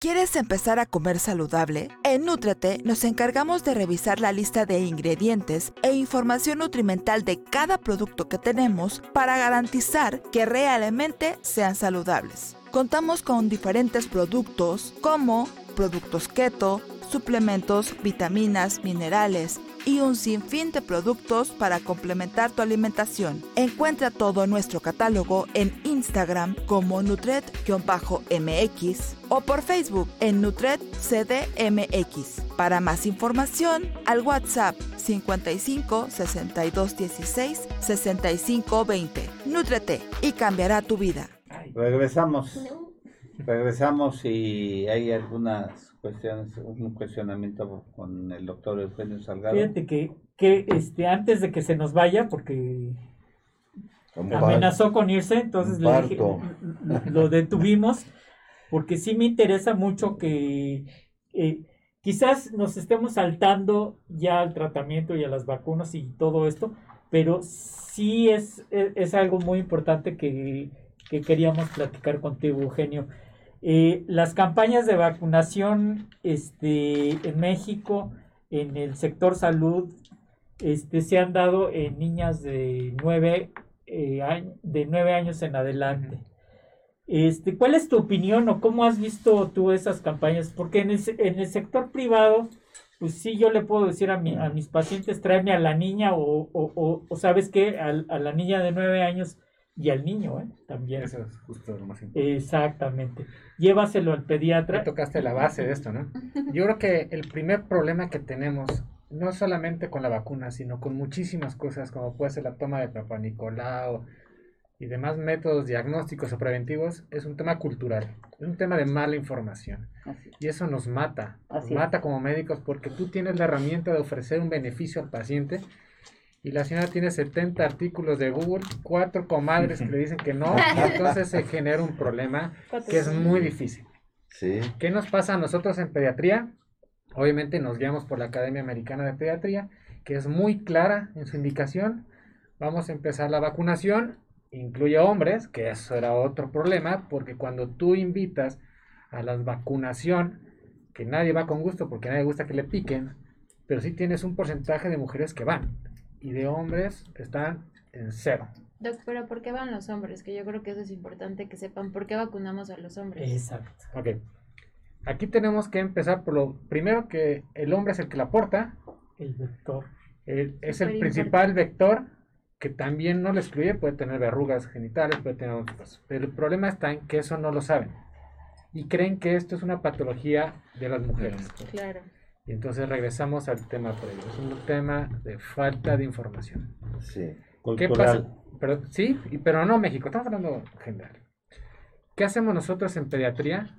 ¿Quieres empezar a comer saludable? En Nutrete nos encargamos de revisar la lista de ingredientes e información nutrimental de cada producto que tenemos para garantizar que realmente sean saludables. Contamos con diferentes productos como productos keto, suplementos, vitaminas, minerales y un sinfín de productos para complementar tu alimentación. Encuentra todo nuestro catálogo en Instagram como Nutret-MX o por Facebook en Nutret CDMX. Para más información, al WhatsApp 55 62 16 65 20. Nutrete y cambiará tu vida. Regresamos. Regresamos y hay algunas cuestiones, un cuestionamiento con el doctor Eugenio Salgado. Fíjate que, que este, antes de que se nos vaya, porque amenazó con irse, entonces le dije, lo detuvimos, porque sí me interesa mucho que eh, quizás nos estemos saltando ya al tratamiento y a las vacunas y todo esto, pero sí es, es, algo muy importante que, que queríamos platicar contigo, Eugenio. Eh, las campañas de vacunación este, en México, en el sector salud, este, se han dado en niñas de 9, eh, de 9 años en adelante. Este, ¿Cuál es tu opinión o cómo has visto tú esas campañas? Porque en el, sector privado, pues sí, yo le puedo decir a, mi, a mis pacientes, tráeme a la niña o, o, sabes qué, a, a, la niña de 9 años y al niño, ¿eh? También. Eso es justo lo más importante. Exactamente. Llévaselo al pediatra. Ya tocaste la base de esto, ¿no? Yo creo que el primer problema que tenemos, no solamente con la vacuna, sino con muchísimas cosas, como puede ser la toma de Papa Nicolau y demás métodos diagnósticos o preventivos, es un tema cultural, es un tema de mala información. Y eso nos mata, nos mata como médicos porque tú tienes la herramienta de ofrecer un beneficio al paciente y la señora tiene 70 artículos de Google, cuatro comadres que le dicen que no, entonces se genera un problema que es muy difícil. Sí. ¿Qué nos pasa a nosotros en pediatría? Obviamente nos guiamos por la Academia Americana de Pediatría, que es muy clara en su indicación. Vamos a empezar la vacunación, incluye hombres, que eso era otro problema, porque cuando tú invitas a la vacunación, que nadie va con gusto porque nadie gusta que le piquen, pero sí tienes un porcentaje de mujeres que van y de hombres están en cero. Doc, pero ¿por qué van los hombres? Que yo creo que eso es importante que sepan por qué vacunamos a los hombres. Exacto. Ok. Aquí tenemos que empezar por lo primero que el hombre es el que la porta. El vector. es el principal vector que también no le excluye, puede tener verrugas genitales, puede tener otras cosas. Pero el problema está en que eso no lo saben. Y creen que esto es una patología de las mujeres. Claro. Y entonces regresamos al tema previo. Es un tema de falta de información. Sí. ¿Qué pasa? Pero, sí, pero no México, estamos hablando general. ¿Qué hacemos nosotros en pediatría?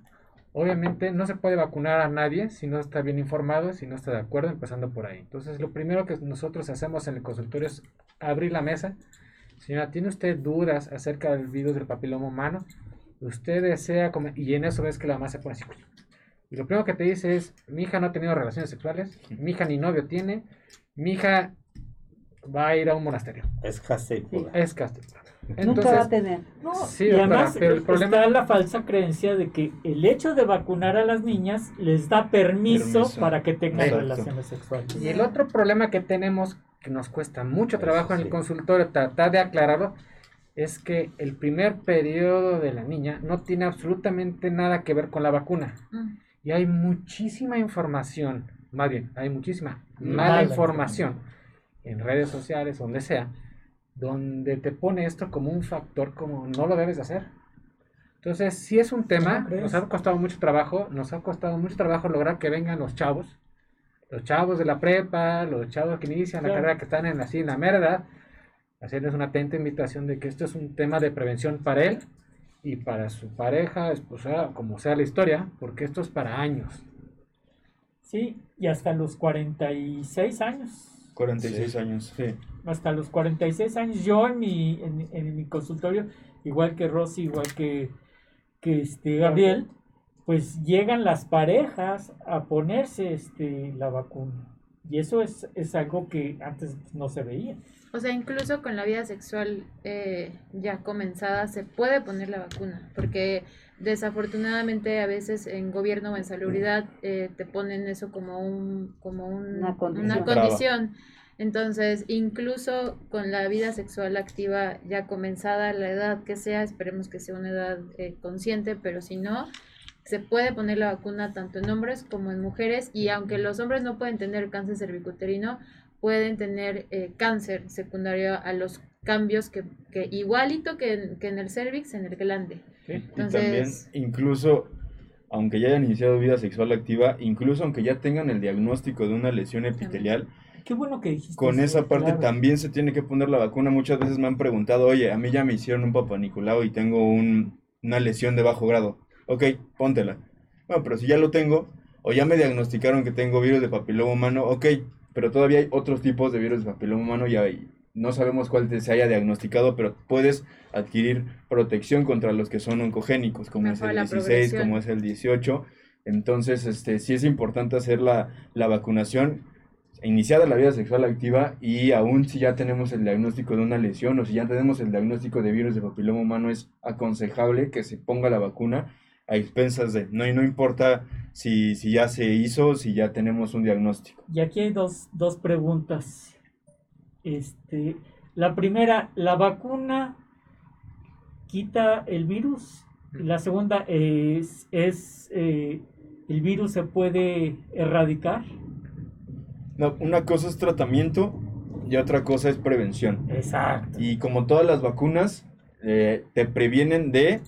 Obviamente no se puede vacunar a nadie si no está bien informado, si no está de acuerdo, empezando por ahí. Entonces lo primero que nosotros hacemos en el consultorio es abrir la mesa. Señora, ¿tiene usted dudas acerca del virus del papiloma humano? Usted desea comer, y en eso ves que la mamá se pone así. Y lo primero que te dice es, mi hija no ha tenido relaciones sexuales, mi hija ni novio tiene, mi hija va a ir a un monasterio. Es castipula. Es castipula. Nunca va a tener. No, sí, y además pero el problema... está la falsa creencia de que el hecho de vacunar a las niñas les da permiso, para que tengan relaciones sexuales. Y el otro problema que tenemos, que nos cuesta mucho trabajo en el consultorio, tratar de aclararlo, es que el primer periodo de la niña no tiene absolutamente nada que ver con la vacuna. Mm. Y hay muchísima información, más bien, hay muchísima mala, información. en redes sociales, donde sea, donde te pone esto como un factor como no lo debes hacer. Entonces, si es un tema, nos ha costado mucho trabajo, nos ha costado mucho trabajo lograr que vengan los chavos, los chavos de la prepa, los chavos que inician la carrera, que están en así en la mera hacerles una atenta invitación de que esto es un tema de prevención para él y para su pareja, esposa, como sea la historia, porque esto es para años. Sí, y hasta los 46 años. 46 años, sí. Hasta los 46 años. Yo en mi, en, mi consultorio, igual que Rosy, igual que, que este Gabriel, pues llegan las parejas a ponerse este, la vacuna. Y eso es, es algo que antes no se veía. O sea, incluso con la vida sexual eh, ya comenzada se puede poner la vacuna, porque desafortunadamente a veces en gobierno o en salubridad eh, te ponen eso como un como una condición. Entonces, incluso con la vida sexual activa ya comenzada, la edad que sea, esperemos que sea una edad eh, consciente, pero si no, se puede poner la vacuna tanto en hombres como en mujeres y aunque los hombres no pueden tener cáncer cervicuterino, pueden tener eh, cáncer secundario a los cambios que, que igualito que en, que en el cervix, en el glande. y también incluso, aunque ya hayan iniciado vida sexual activa, incluso aunque ya tengan el diagnóstico de una lesión epitelial, Qué bueno que dijiste. Con esa parte también se tiene que poner la vacuna. Muchas veces me han preguntado, oye, a mí ya me hicieron un papaniculado y tengo un, una lesión de bajo grado. Ok, póntela. Bueno, pero si ya lo tengo, o ya me diagnosticaron que tengo virus de papiloma humano, ok, pero todavía hay otros tipos de virus de papiloma humano y hay, no sabemos cuál se haya diagnosticado, pero puedes adquirir protección contra los que son oncogénicos, como es el 16, como es el 18. Entonces, este, sí es importante hacer la, la vacunación iniciada la vida sexual activa y aún si ya tenemos el diagnóstico de una lesión o si ya tenemos el diagnóstico de virus de papiloma humano, es aconsejable que se ponga la vacuna a expensas de, no, y no importa si, si ya se hizo, si ya tenemos un diagnóstico. Y aquí hay dos, dos preguntas. Este, la primera, ¿la vacuna quita el virus? La segunda es, es eh, ¿el virus se puede erradicar? No, una cosa es tratamiento y otra cosa es prevención. Exacto. Y como todas las vacunas, eh, te previenen de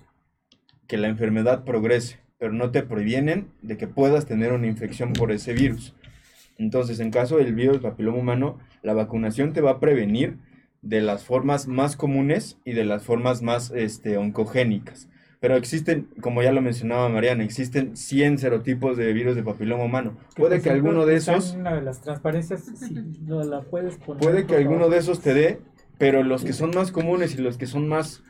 que la enfermedad progrese, pero no te previenen de que puedas tener una infección por ese virus. Entonces, en caso del virus papiloma humano, la vacunación te va a prevenir de las formas más comunes y de las formas más este, oncogénicas. Pero existen, como ya lo mencionaba Mariana, existen 100 serotipos de virus de papiloma humano. Puede que alguno de esos... Una de las transparencias, si la puedes poner. Puede que alguno de esos te dé, pero los que son más comunes y los que son más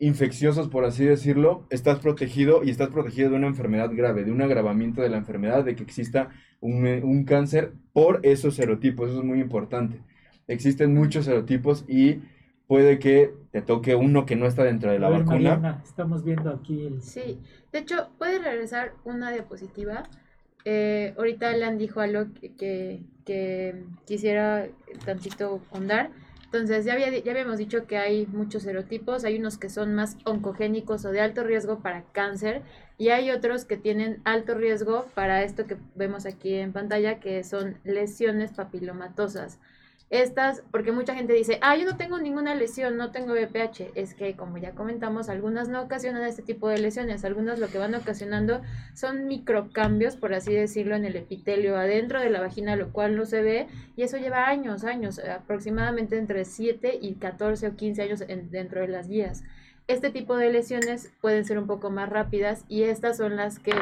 infecciosos, por así decirlo, estás protegido y estás protegido de una enfermedad grave, de un agravamiento de la enfermedad, de que exista un, un cáncer por esos serotipos. Eso es muy importante. Existen muchos serotipos y puede que te toque uno que no está dentro de la vacuna. estamos viendo aquí el... Sí, de hecho, puede regresar una diapositiva. Eh, ahorita Alan dijo algo que, que, que quisiera tantito contar entonces, ya, había, ya habíamos dicho que hay muchos serotipos, hay unos que son más oncogénicos o de alto riesgo para cáncer y hay otros que tienen alto riesgo para esto que vemos aquí en pantalla, que son lesiones papilomatosas. Estas, porque mucha gente dice, ah, yo no tengo ninguna lesión, no tengo BPH. Es que, como ya comentamos, algunas no ocasionan este tipo de lesiones, algunas lo que van ocasionando son microcambios, por así decirlo, en el epitelio adentro de la vagina, lo cual no se ve, y eso lleva años, años, aproximadamente entre 7 y 14 o 15 años dentro de las guías. Este tipo de lesiones pueden ser un poco más rápidas y estas son las que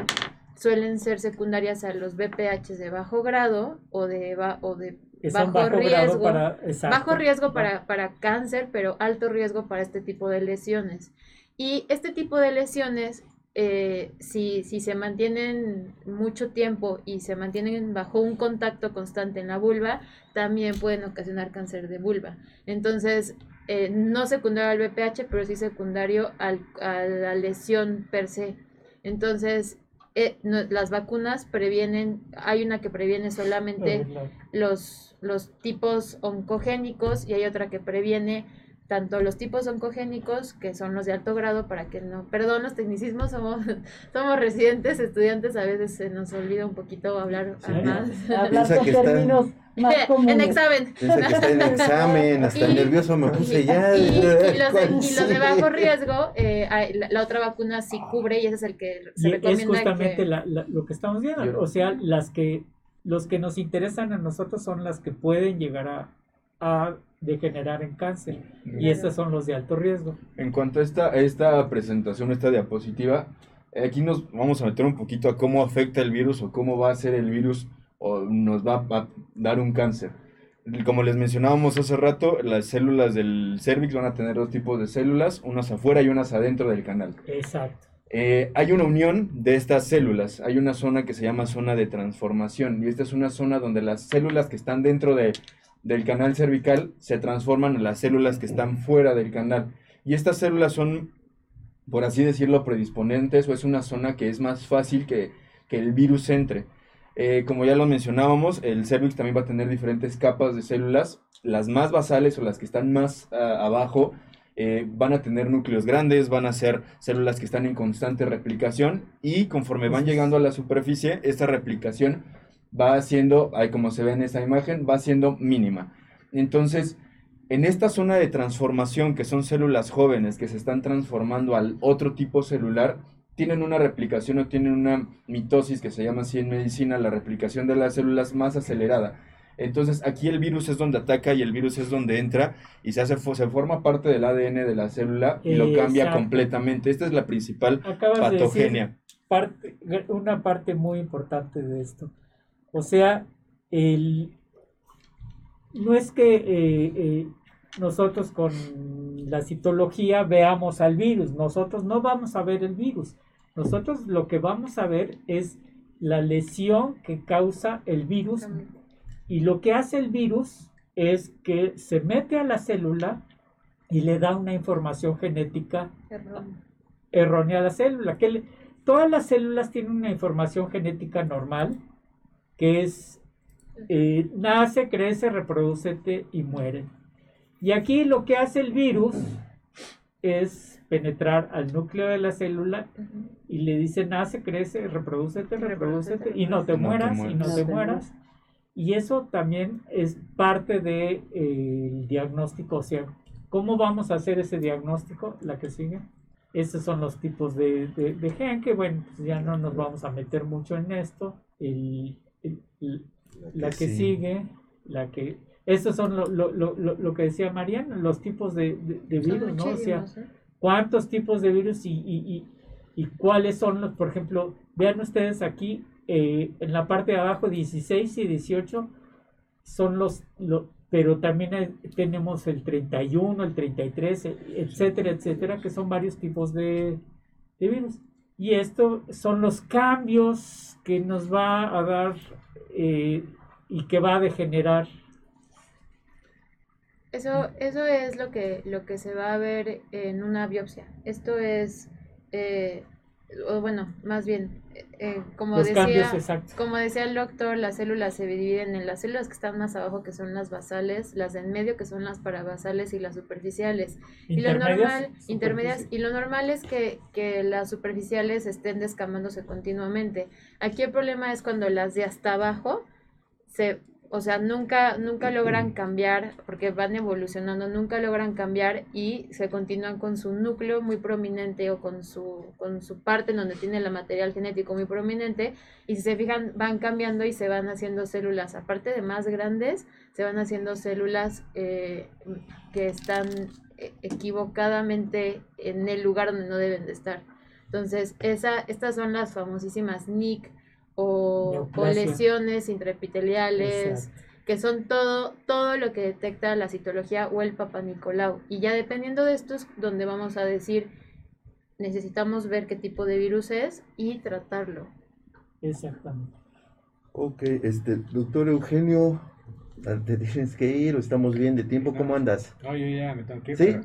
suelen ser secundarias a los BPH de bajo grado o de, o de bajo, riesgo, para, bajo riesgo para, para cáncer, pero alto riesgo para este tipo de lesiones. Y este tipo de lesiones, eh, si, si se mantienen mucho tiempo y se mantienen bajo un contacto constante en la vulva, también pueden ocasionar cáncer de vulva. Entonces, eh, no secundario al BPH, pero sí secundario al, a la lesión per se. Entonces, eh, las vacunas previenen, hay una que previene solamente los, los tipos oncogénicos y hay otra que previene tanto los tipos oncogénicos, que son los de alto grado, para que no, perdón los tecnicismos, somos, somos residentes, estudiantes, a veces se nos olvida un poquito hablar más. Hablar con términos más comunes. En examen. Piensa que está en examen, hasta nervioso me puse ya. Y, los, de, bajo riesgo, eh, la, otra vacuna sí cubre y ese es el que se recomienda. Es justamente lo que estamos viendo, o sea, las que los que nos interesan a nosotros son las que pueden llegar a, a degenerar en cáncer. Y estos son los de alto riesgo. En cuanto a esta, esta presentación, esta diapositiva, aquí nos vamos a meter un poquito a cómo afecta el virus o cómo va a ser el virus o nos va a dar un cáncer. Como les mencionábamos hace rato, las células del cervix van a tener dos tipos de células, unas afuera y unas adentro del canal. Exacto. eh, hay una unión de estas células, hay una zona que se llama zona de transformación y esta es una zona donde las células que están dentro de, del canal cervical se transforman en las células que están fuera del canal. Y estas células son, por así decirlo, predisponentes o es una zona que es más fácil que, que el virus entre. Eh, como ya lo mencionábamos, el cervix también va a tener diferentes capas de células, las más basales o las que están más abajo eh, van a tener núcleos grandes, van a ser células que están en constante replicación. Y conforme van llegando a la superficie, esta replicación va haciendo, ahí como se ve en esa imagen, va siendo mínima. Entonces, en esta zona de transformación, que son células jóvenes que se están transformando al otro tipo celular, tienen una replicación o tienen una mitosis que se llama así en medicina, la replicación de las células más acelerada. Entonces aquí el virus es donde ataca y el virus es donde entra y se, hace, se forma parte del ADN de la célula y lo cambia completamente. Esta es la principal patogenia. parte, una parte muy importante de esto. O sea, el, no es que eh, eh, nosotros con la citología veamos al virus, nosotros no vamos a ver el virus. Nosotros lo que vamos a ver es la lesión que causa el virus y lo que hace el virus es que se mete a la célula y le da una información genética errónea, a la célula. Que todas las células tienen una información genética normal, que es eh, nace, crece, reproduce y muere. Y aquí lo que hace el virus es penetrar al núcleo de la célula y le dice nace, crece, reproducete, reproducete y no te mueras, y no te mueras. Y eso también es parte del de, eh, diagnóstico, o sea, ¿cómo vamos a hacer ese diagnóstico? La que sigue. Estos son los tipos de, de, gen que, bueno, pues ya no nos vamos a meter mucho en esto. El, la que, sigue, la que... Estos son lo, lo, lo, lo que decía Mariana, los tipos de, virus, ¿no? O sea, ¿eh? cuántos tipos de virus y, y, y, y cuáles son los, por ejemplo, vean ustedes aquí, eh, en la parte de abajo 16 y 18 son los, pero también tenemos el 31, el 33, e, etcétera, etcétera, que son varios tipos de, virus. Y esto son los cambios que nos va a dar eh, y que va a degenerar. Eso, eso es lo que, lo que se va a ver en una biopsia. Esto es eh, o bueno, más bien, eh, eh, como, decía, como decía el doctor, las células se dividen en las células que están más abajo, que son las basales, las en medio, que son las parabasales, y las superficiales. Y lo normal, intermedias, y lo normal es que, que las superficiales estén descamándose continuamente. Aquí el problema es cuando las de hasta abajo se o sea, nunca, nunca logran cambiar, porque van evolucionando, nunca logran cambiar y se continúan con su núcleo muy prominente o con su, con su parte en donde tiene el material genético muy prominente, y si se fijan, van cambiando y se van haciendo células, aparte de más grandes, se van haciendo células eh, que están eh, equivocadamente en el lugar donde no deben de estar. Entonces, esa, estas son las famosísimas NIC, o, lesiones intraepiteliales, que son todo, todo lo que detecta la citología o el Papa Nicolau. Y ya dependiendo de esto es donde vamos a decir, necesitamos ver qué tipo de virus es y tratarlo. Exactamente. Ok, este, doctor Eugenio, ¿te tienes que ir o estamos bien de tiempo? ¿Cómo andas? No, yo ya me tengo que ir. ¿Sí?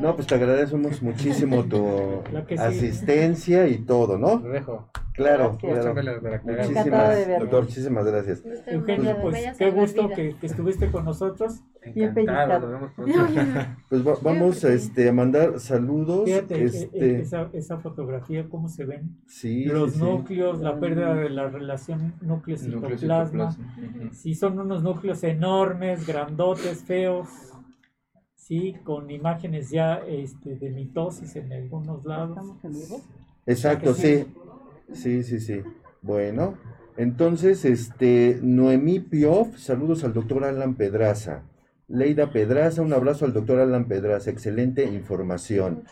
No, pues te agradecemos muchísimo tu asistencia y todo, ¿no? Lo dejo. Claro, claro. Muchísimas, doctor, muchísimas gracias. Eugenio, pues qué gusto que, estuviste con nosotros. Encantado, Pues vamos este, a mandar saludos. Fíjate, este... esa, esa fotografía, cómo se ven. Sí, Los núcleos, la pérdida de la relación núcleo-citoplasma. Sí, son unos núcleos enormes, grandotes, feos sí, con imágenes ya este, de mitosis en algunos lados. Exacto, sí. Sí, sí, sí. Bueno, entonces, este, Noemí Pioff, saludos al doctor Alan Pedraza. Leida Pedraza, un abrazo al doctor Alan Pedraza, excelente información.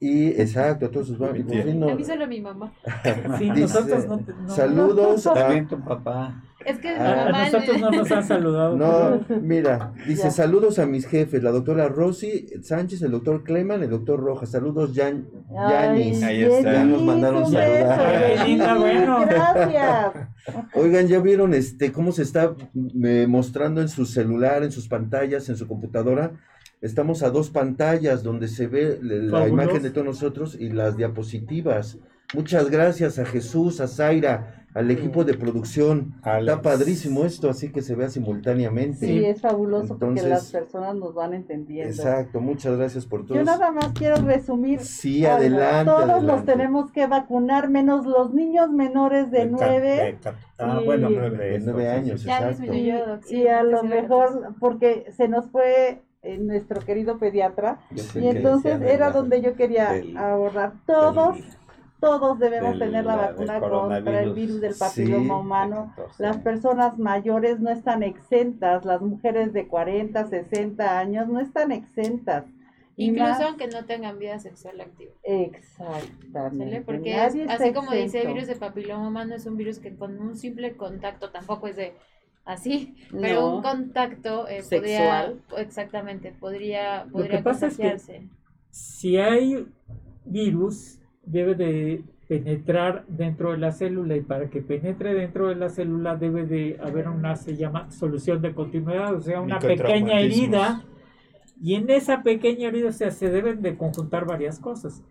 Y exacto, todos sus fans. A mí solo mi mamá. sí, nosotros no, Saludos a tu papá. Es que a nosotros no nos han saludado. No, mira, dice saludos a mis jefes, la doctora Rosy Sánchez, el doctor Cleman, el doctor Rojas. Saludos, Jan, Yanis. Ahí está. Ya nos mandaron saludar. bueno. Gracias. Oigan, ¿ya vieron este cómo se está eh, mostrando en su celular, en sus pantallas, en su computadora? Estamos a dos pantallas donde se ve la imagen de todos nosotros y las diapositivas. Muchas gracias a Jesús, a Zaira, al equipo de producción. Está padrísimo esto, así que se vea simultáneamente. Sí, es fabuloso porque las personas nos van entendiendo. Exacto, muchas gracias por todo. Yo nada más quiero resumir. Sí, adelante. Todos los tenemos que vacunar, menos los niños menores de, nueve. ah, bueno, de nueve años, exacto. Y a lo mejor, porque se nos fue eh, nuestro querido pediatra, y entonces era donde yo quería ahorrar todos todos debemos tener la vacuna contra el virus del papiloma humano. Las personas mayores no están exentas, las mujeres de 40, 60 años no están exentas. Incluso aunque no tengan vida sexual activa. Exactamente. Porque así como dice el virus de papiloma humano, es un virus que con un simple contacto, tampoco es de así, pero un contacto eh, sexual. exactamente, podría, podría Lo que pasa si hay virus debe de penetrar dentro de la célula y para que penetre dentro de la célula debe de haber una, se llama solución de continuidad, o sea, una pequeña herida y en esa pequeña herida, o sea, se deben de conjuntar varias cosas.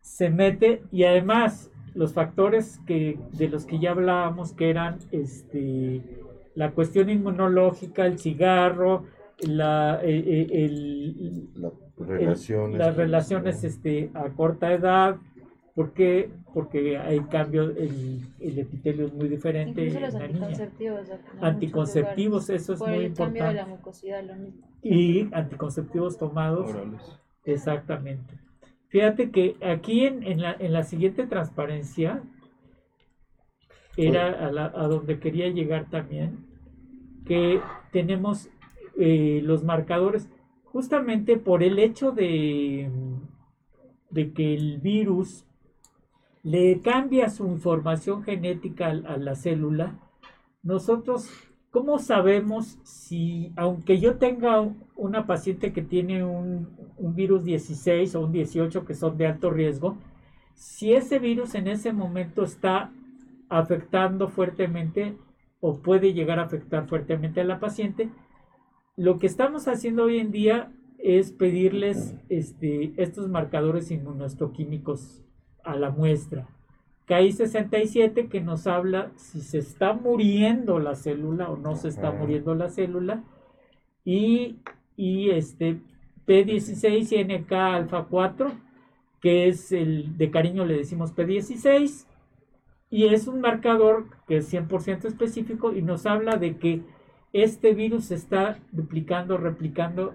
Se mete y además los factores que de los que ya hablábamos que eran este la cuestión inmunológica, el cigarro, la, eh, eh, el, relaciones, las relaciones este, a corta edad, ¿Por qué? Porque hay cambio, el, el epitelio es muy diferente. Incluso los anticonceptivos. Anticonceptivos, eso es muy el importante. Cambio de la mucosidad, lo mismo. Y anticonceptivos tomados. Exactamente. Fíjate que aquí en, en, la, en la siguiente transparencia era a, la, a donde quería llegar también, que tenemos eh, los marcadores justamente por el hecho de, de que el virus le cambia su información genética a, la célula, nosotros, ¿cómo sabemos si, aunque yo tenga una paciente que tiene un, un, virus 16 o un 18 que son de alto riesgo, si ese virus en ese momento está afectando fuertemente o puede llegar a afectar fuertemente a la paciente, lo que estamos haciendo hoy en día es pedirles este, estos marcadores inmunohistoquímicos a la muestra. KI67 que nos habla si se está muriendo la célula o no se está muriendo la célula. Y, y este P16 y NK alfa 4, que es el de cariño le decimos P16. Y es un marcador que es 100% específico y nos habla de que este virus se está duplicando, replicando.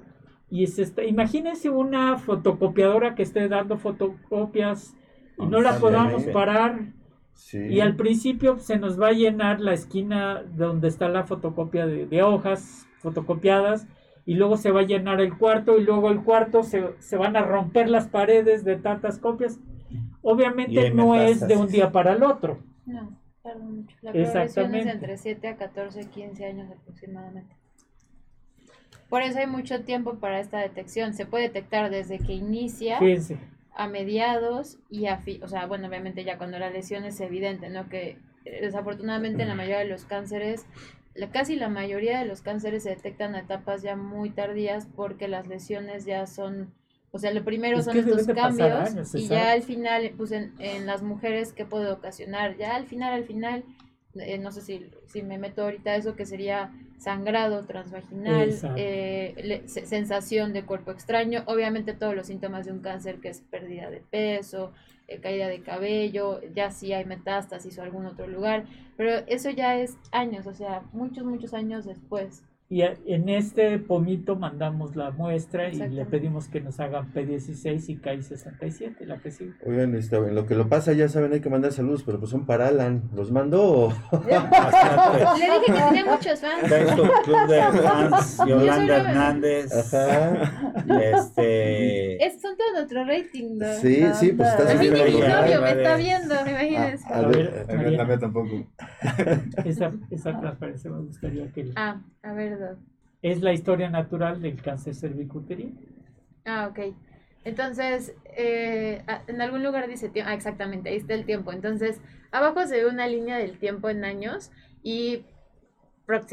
Y se está, imagínense una fotocopiadora que esté dando fotocopias no la podamos parar. Y al principio se nos va a llenar la esquina donde está la fotocopia de, hojas fotocopiadas y luego se va a llenar el cuarto y luego el cuarto se, se van a romper las paredes de tantas copias. Obviamente no es de un día para el otro. No, tarda mucho. La progresión es entre 7 a 14, 15 años aproximadamente. Por eso hay mucho tiempo para esta detección. Se puede detectar desde que inicia Fíjense a mediados y a fin, o sea, bueno, obviamente ya cuando la lesión es evidente, ¿no? Que eh, desafortunadamente en la mayoría de los cánceres, la, casi la mayoría de los cánceres se detectan a etapas ya muy tardías porque las lesiones ya son, o sea, lo primero son estos cambios y ya al final, pues en, en las mujeres, ¿qué puede ocasionar? Ya al final, al final, eh, no sé si, si me meto ahorita eso que sería sangrado transvaginal, eh, sensación de cuerpo extraño, obviamente todos los síntomas de un cáncer que es pérdida de peso, eh, caída de cabello, ya si hay metástasis o algún otro lugar, pero eso ya es años, o sea, muchos, muchos años después. Y en este pomito mandamos la muestra y le pedimos que nos hagan P16 y KI67, la que sigue. Oigan, este, en lo que lo pasa, ya saben, hay que mandar saludos, pero pues son para Alan. ¿Los mandó? le dije que tenía muchos fans. club de fans, Yolanda Hernández. Ajá. Este... Es, son todo nuestro rating, ¿no? Sí, sí, pues está subiendo. Mi novio me está viendo, me imagínense. A, a ver, a ver, tampoco. Esa, esa transparencia me gustaría que... Ah, a ver, es la historia natural del cáncer cervicuterino. Ah, ok. Entonces, eh, en algún lugar dice tiempo, ah, exactamente, ahí está el tiempo. Entonces, abajo se ve una línea del tiempo en años y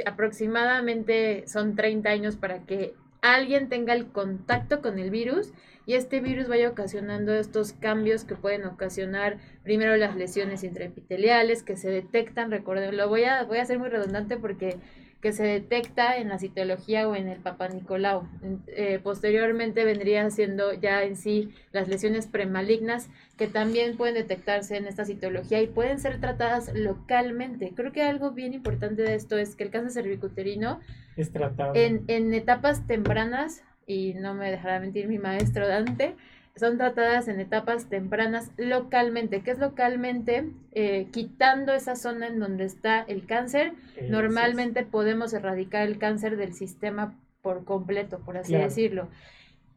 aproximadamente son 30 años para que alguien tenga el contacto con el virus y este virus vaya ocasionando estos cambios que pueden ocasionar primero las lesiones intraepiteliales que se detectan, recuerden, lo voy a, voy a hacer muy redundante porque que se detecta en la citología o en el Papa Nicolau. Eh, posteriormente vendrían siendo ya en sí las lesiones premalignas que también pueden detectarse en esta citología y pueden ser tratadas localmente. Creo que algo bien importante de esto es que el cáncer cervicuterino es tratado en, en etapas tempranas, y no me dejará mentir mi maestro Dante, son tratadas en etapas tempranas localmente. ¿Qué es localmente? Eh, quitando esa zona en donde está el cáncer, normalmente podemos erradicar el cáncer del sistema por completo, por así decirlo.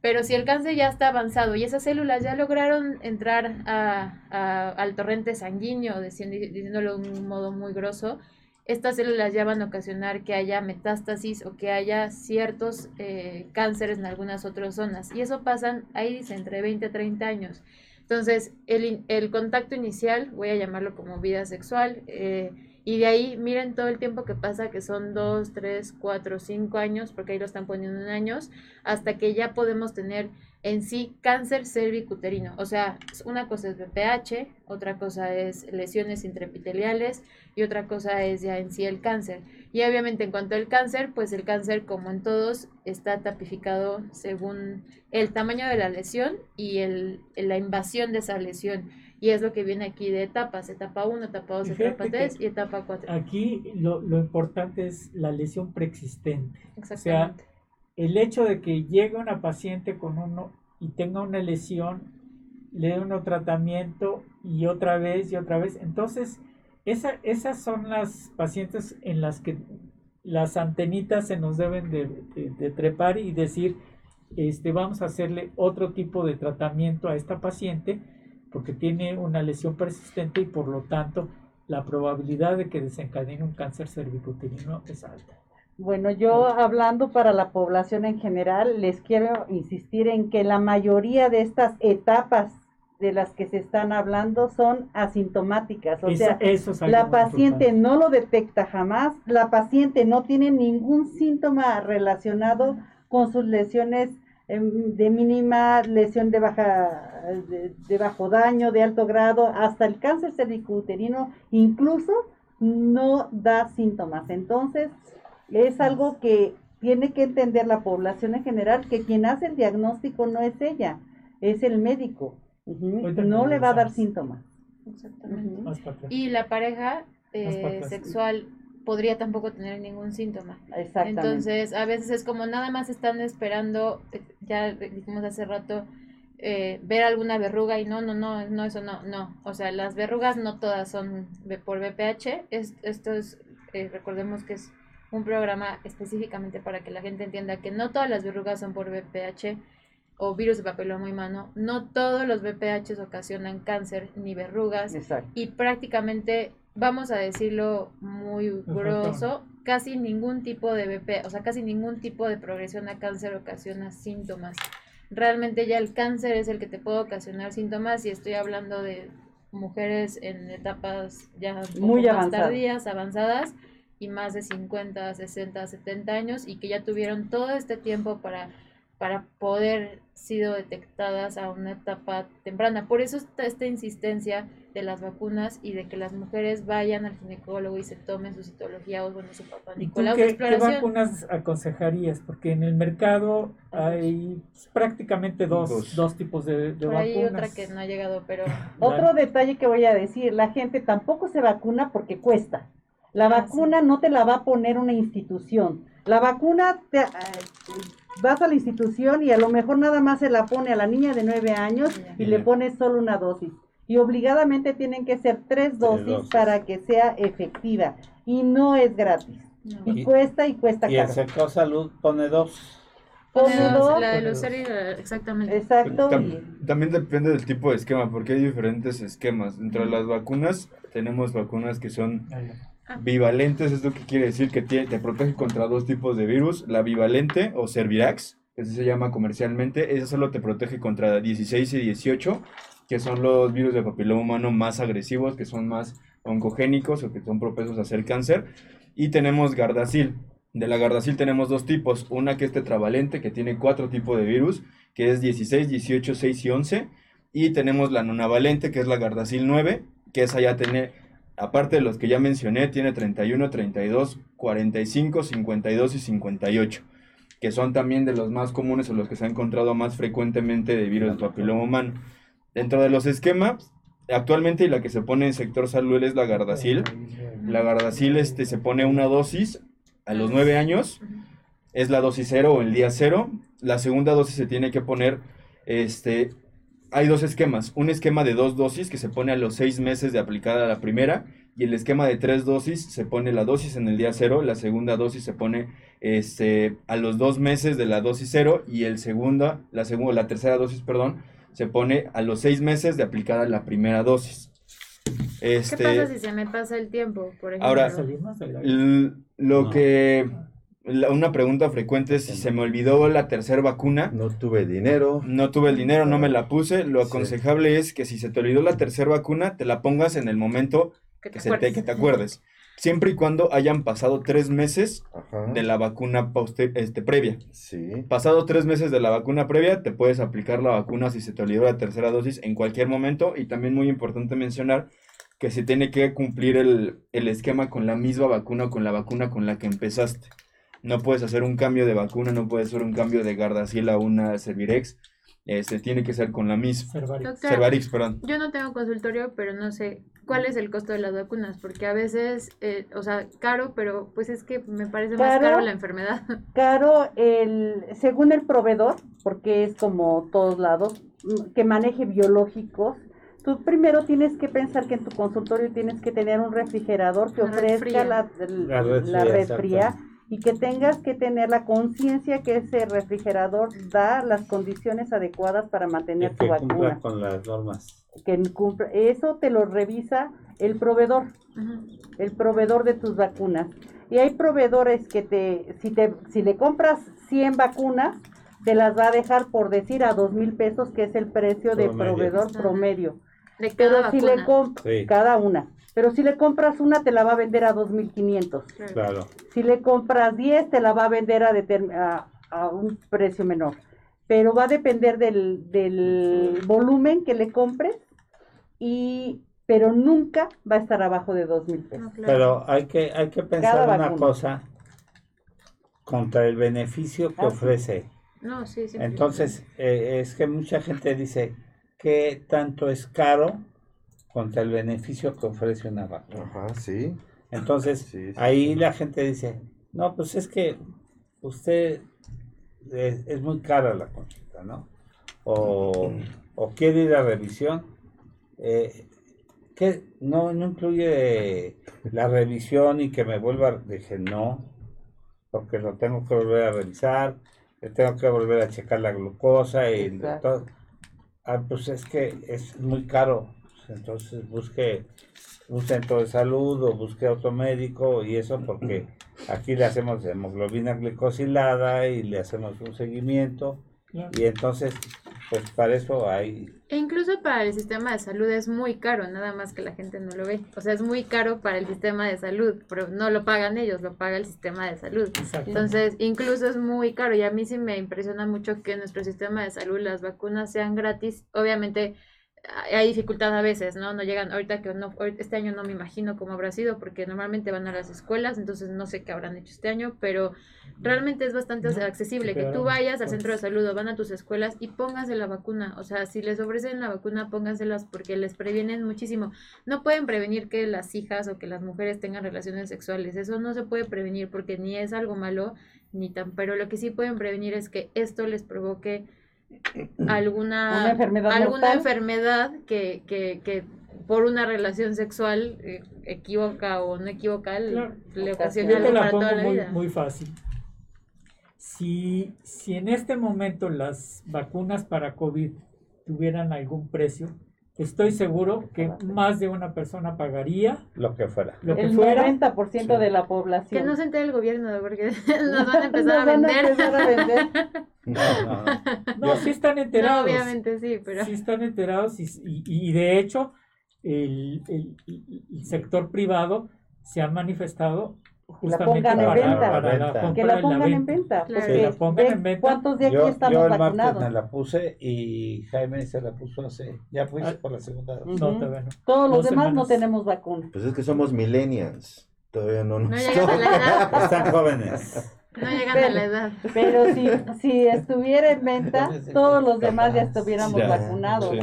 Pero si el cáncer ya está avanzado y esas células ya lograron entrar a, al torrente sanguíneo, diciéndolo de un modo muy grosso, estas células ya van a ocasionar que haya metástasis o que haya ciertos eh, cánceres en algunas otras zonas. Y eso pasa, ahí entre 20 a 30 años. Entonces, el, el contacto inicial, voy a llamarlo como vida sexual, eh, y de ahí miren todo el tiempo que pasa, que son 2, 3, 4, 5 años, porque ahí lo están poniendo en años, hasta que ya podemos tener en sí cáncer cervicuterino. O sea, una cosa es BPH, otra cosa es lesiones intraepiteliales y otra cosa es ya en sí el cáncer. Y obviamente en cuanto al cáncer, pues el cáncer como en todos está tapificado según el tamaño de la lesión y el, la invasión de esa lesión. Y es lo que viene aquí de etapas, etapa 1, etapa 2, etapa 3 y etapa 4. Aquí lo, lo, importante es la lesión preexistente. Exactamente el hecho de que llegue una paciente con uno y tenga una lesión, le dé un tratamiento y otra vez y otra vez. Entonces, esa, esas son las pacientes en las que las antenitas se nos deben de, trepar y decir, este, vamos a hacerle otro tipo de tratamiento a esta paciente porque tiene una lesión persistente y por lo tanto la probabilidad de que desencadene un cáncer cervicuterino es alta. Bueno, yo hablando para la población en general, les quiero insistir en que la mayoría de estas etapas de las que se están hablando son asintomáticas. O sea, la paciente no lo detecta jamás, la paciente no tiene ningún síntoma relacionado con sus lesiones em, de mínima, lesión de, baja, de bajo daño, de alto grado, hasta el cáncer cervicuterino, incluso no da síntomas. Entonces, es algo que tiene que entender la población en general, que quien hace el diagnóstico no es ella, es el médico. No le va a dar síntomas. Exactamente. Y la pareja eh, sexual podría tampoco tener ningún síntoma. Exactamente. Entonces, a veces es como nada más están esperando, eh, ya dijimos hace rato, eh, ver alguna verruga y no, no, no, no, eso no, no. O sea, las verrugas no todas son por BPH. esto es, recordemos que es un programa específicamente para que la gente entienda que no todas las verrugas son por VPH o virus de papiloma humano, no todos los VPH ocasionan cáncer ni verrugas. Y prácticamente, vamos a decirlo muy grosso, casi ningún tipo de VPH, o sea, casi ningún tipo de progresión a cáncer ocasiona síntomas. Realmente ya el cáncer es el que te puede ocasionar síntomas y estoy hablando de mujeres en etapas ya muy tardías, avanzadas, y más de 50, 60, 70 años y que ya tuvieron todo este tiempo para, para poder sido detectadas a una etapa temprana. Por eso está esta insistencia de las vacunas y de que las mujeres vayan al ginecólogo y se tomen su citología o bueno, su papá Nicolau. ¿Y qué, qué, vacunas aconsejarías? Porque en el mercado hay prácticamente dos, dos. tipos de, de vacunas. Hay otra que no ha llegado, pero... Otro detalle que voy a decir, la gente tampoco se vacuna porque cuesta. La ah, vacuna no te la va a poner una institución. La vacuna, te, eh, vas a la institución y a lo mejor nada más se la pone a la niña de nueve años y le pones solo una dosis. Y obligadamente tienen que ser tres dosis, para que sea efectiva. Y no es gratis. Y, cuesta y cuesta y el sector salud pone dos. Pone dos, la de los exactamente. Exacto. también depende del tipo de esquema, porque hay diferentes esquemas. Entre las vacunas, tenemos vacunas que son. Bivalentes es lo que quiere decir que te, te protege contra dos tipos de virus, la bivalente o Servirax Ese se llama comercialmente. Ese solo te protege contra 16 y 18, que son los virus de papiloma humano más agresivos, que son más oncogénicos o que son propensos a hacer cáncer. Y tenemos Gardasil. De la Gardasil tenemos dos tipos. Una que es tetravalente, que tiene cuatro tipos de virus, que es 16, 18, 6 y 11. Y tenemos la nonavalente, que es la Gardasil 9, que esa ya tiene, aparte de los que ya mencioné, tiene 31, 32, 45, 52 y 58 que son también de los más comunes o los que se ha encontrado más frecuentemente de virus del papiloma humano. Dentro de los esquemas, actualmente la que se pone en sector salud es la Gardasil. La Gardasil este, se pone una dosis a los 9 años, es la dosis cero o el día cero. La segunda dosis se tiene que poner, este, hay dos esquemas. Un esquema de dos dosis que se pone a los 6 meses de aplicada la primera y el esquema de tres dosis se pone la dosis en el día cero, la segunda dosis se pone este, a los dos meses de la dosis cero y el segunda, la segunda, la tercera dosis, perdón, se pone a los seis meses de aplicada la primera dosis. Este, ¿Qué pasa si se me pasa el tiempo, por ejemplo? Ahora, lo que una pregunta frecuente es si se me olvidó la tercera vacuna. No tuve dinero. No tuve el dinero, no me la puse. Lo aconsejable es que si se te olvidó la tercera vacuna, te la pongas en el momento que te, que, que te acuerdes. Siempre y cuando hayan pasado tres meses de la vacuna este, previa. Sí. Pasado tres meses de la vacuna previa, te puedes aplicar la vacuna si se te olvidó la tercera dosis en cualquier momento. Y también muy importante mencionar que se tiene que cumplir el, el esquema con la misma vacuna o con la vacuna con la que empezaste. No puedes hacer un cambio de vacuna, no puedes hacer un cambio de Gardasil a una Servirex este, tiene que ser con la misma. Cervarix. perdón. Yo no tengo consultorio, pero no sé cuál es el costo de las vacunas, porque a veces, eh, o sea, caro, pero pues es que me parece más caro la enfermedad. Caro, el, según el proveedor, porque es como todos lados, mm, que maneje biológicos, tú primero tienes que pensar que en tu consultorio tienes que tener un refrigerador que ofrezca la, la, la, red fría y que tengas que tener la conciencia que ese refrigerador da las condiciones adecuadas para mantener tu vacuna. con las normas. Que eso te lo revisa el proveedor, el proveedor de tus vacunas. Y hay proveedores que te si te si le compras 100 vacunas, te las va a dejar por decir a dos mil pesos, que es el precio de proveedor promedio. De cada Pero si le compras cada una. Pero si le compras una, te la va a vender a 2.500. Claro. Si le compras 10, te la va a vender a, a, un precio menor. Pero va a depender del, del volumen que le compres y pero nunca va a estar abajo de 2.000 pesos. Pero hay que, hay que pensar una cosa contra el beneficio que ah, ofrece. No, sí, sí. Entonces, eh, es que mucha gente dice que tanto es caro contra el beneficio que ofrece una vacuna. Ajá, sí. Entonces, ahí la gente dice, no, pues es que usted es, muy cara la consulta, ¿no? O, quiere ir a revisión. Eh, que no, no incluye la revisión y que me vuelva, dije no, porque lo tengo que volver a revisar, tengo que volver a checar la glucosa y todo. Ah, pues es que es muy caro entonces busque un centro de salud o busque otro médico y eso porque aquí le hacemos hemoglobina glicosilada y le hacemos un seguimiento y entonces pues para eso hay... E incluso para el sistema de salud es muy caro, nada más que la gente no lo ve. O sea, es muy caro para el sistema de salud, pero no lo pagan ellos, lo paga el sistema de salud. Entonces, incluso es muy caro y a mí sí me impresiona mucho que nuestro sistema de salud las vacunas sean gratis. Obviamente hay dificultad a veces, ¿no? No llegan, ahorita que no, este año no me imagino cómo habrá sido, porque normalmente van a las escuelas, entonces no sé qué habrán hecho este año, pero realmente es bastante accesible que tú vayas al centro de salud o van a tus escuelas y pónganse la vacuna, o sea, si les ofrecen la vacuna, pónganselas porque les previenen muchísimo. No pueden prevenir que las hijas o que las mujeres tengan relaciones sexuales, eso no se puede prevenir porque ni es algo malo, ni tan, pero lo que sí pueden prevenir es que esto les provoque alguna enfermedad, alguna enfermedad que, que, que, por una relación sexual eh, equivoca o no equivoca le ocasiona algo para toda la muy, vida. Muy fácil. Si, si en este momento las vacunas para COVID tuvieran algún precio, estoy seguro que más de una persona pagaría lo que fuera. Lo que el fuera. 90% de la población. Que no se entere el gobierno, porque nos van a empezar a vender. A vender. no, no, no. sí están enterados. obviamente sí, pero. Sí están enterados y, y, y de hecho el, el, el, sector privado se ha manifestado justamente la pongan para, en venta. Para la que la pongan en venta. Claro. Que la pongan en venta. ¿Cuántos de aquí yo, estamos yo el vacunados? me la puse y Jaime se la puso hace, ya fuiste ah, por la segunda vez. No, todavía no. Todos los demás no tenemos vacuna. Pues es que somos millennials. Todavía no nos no a la edad. Están jóvenes. No llegan pero, a la edad. Pero si, si estuviera en venta, todos los demás ya estuviéramos ya, vacunados.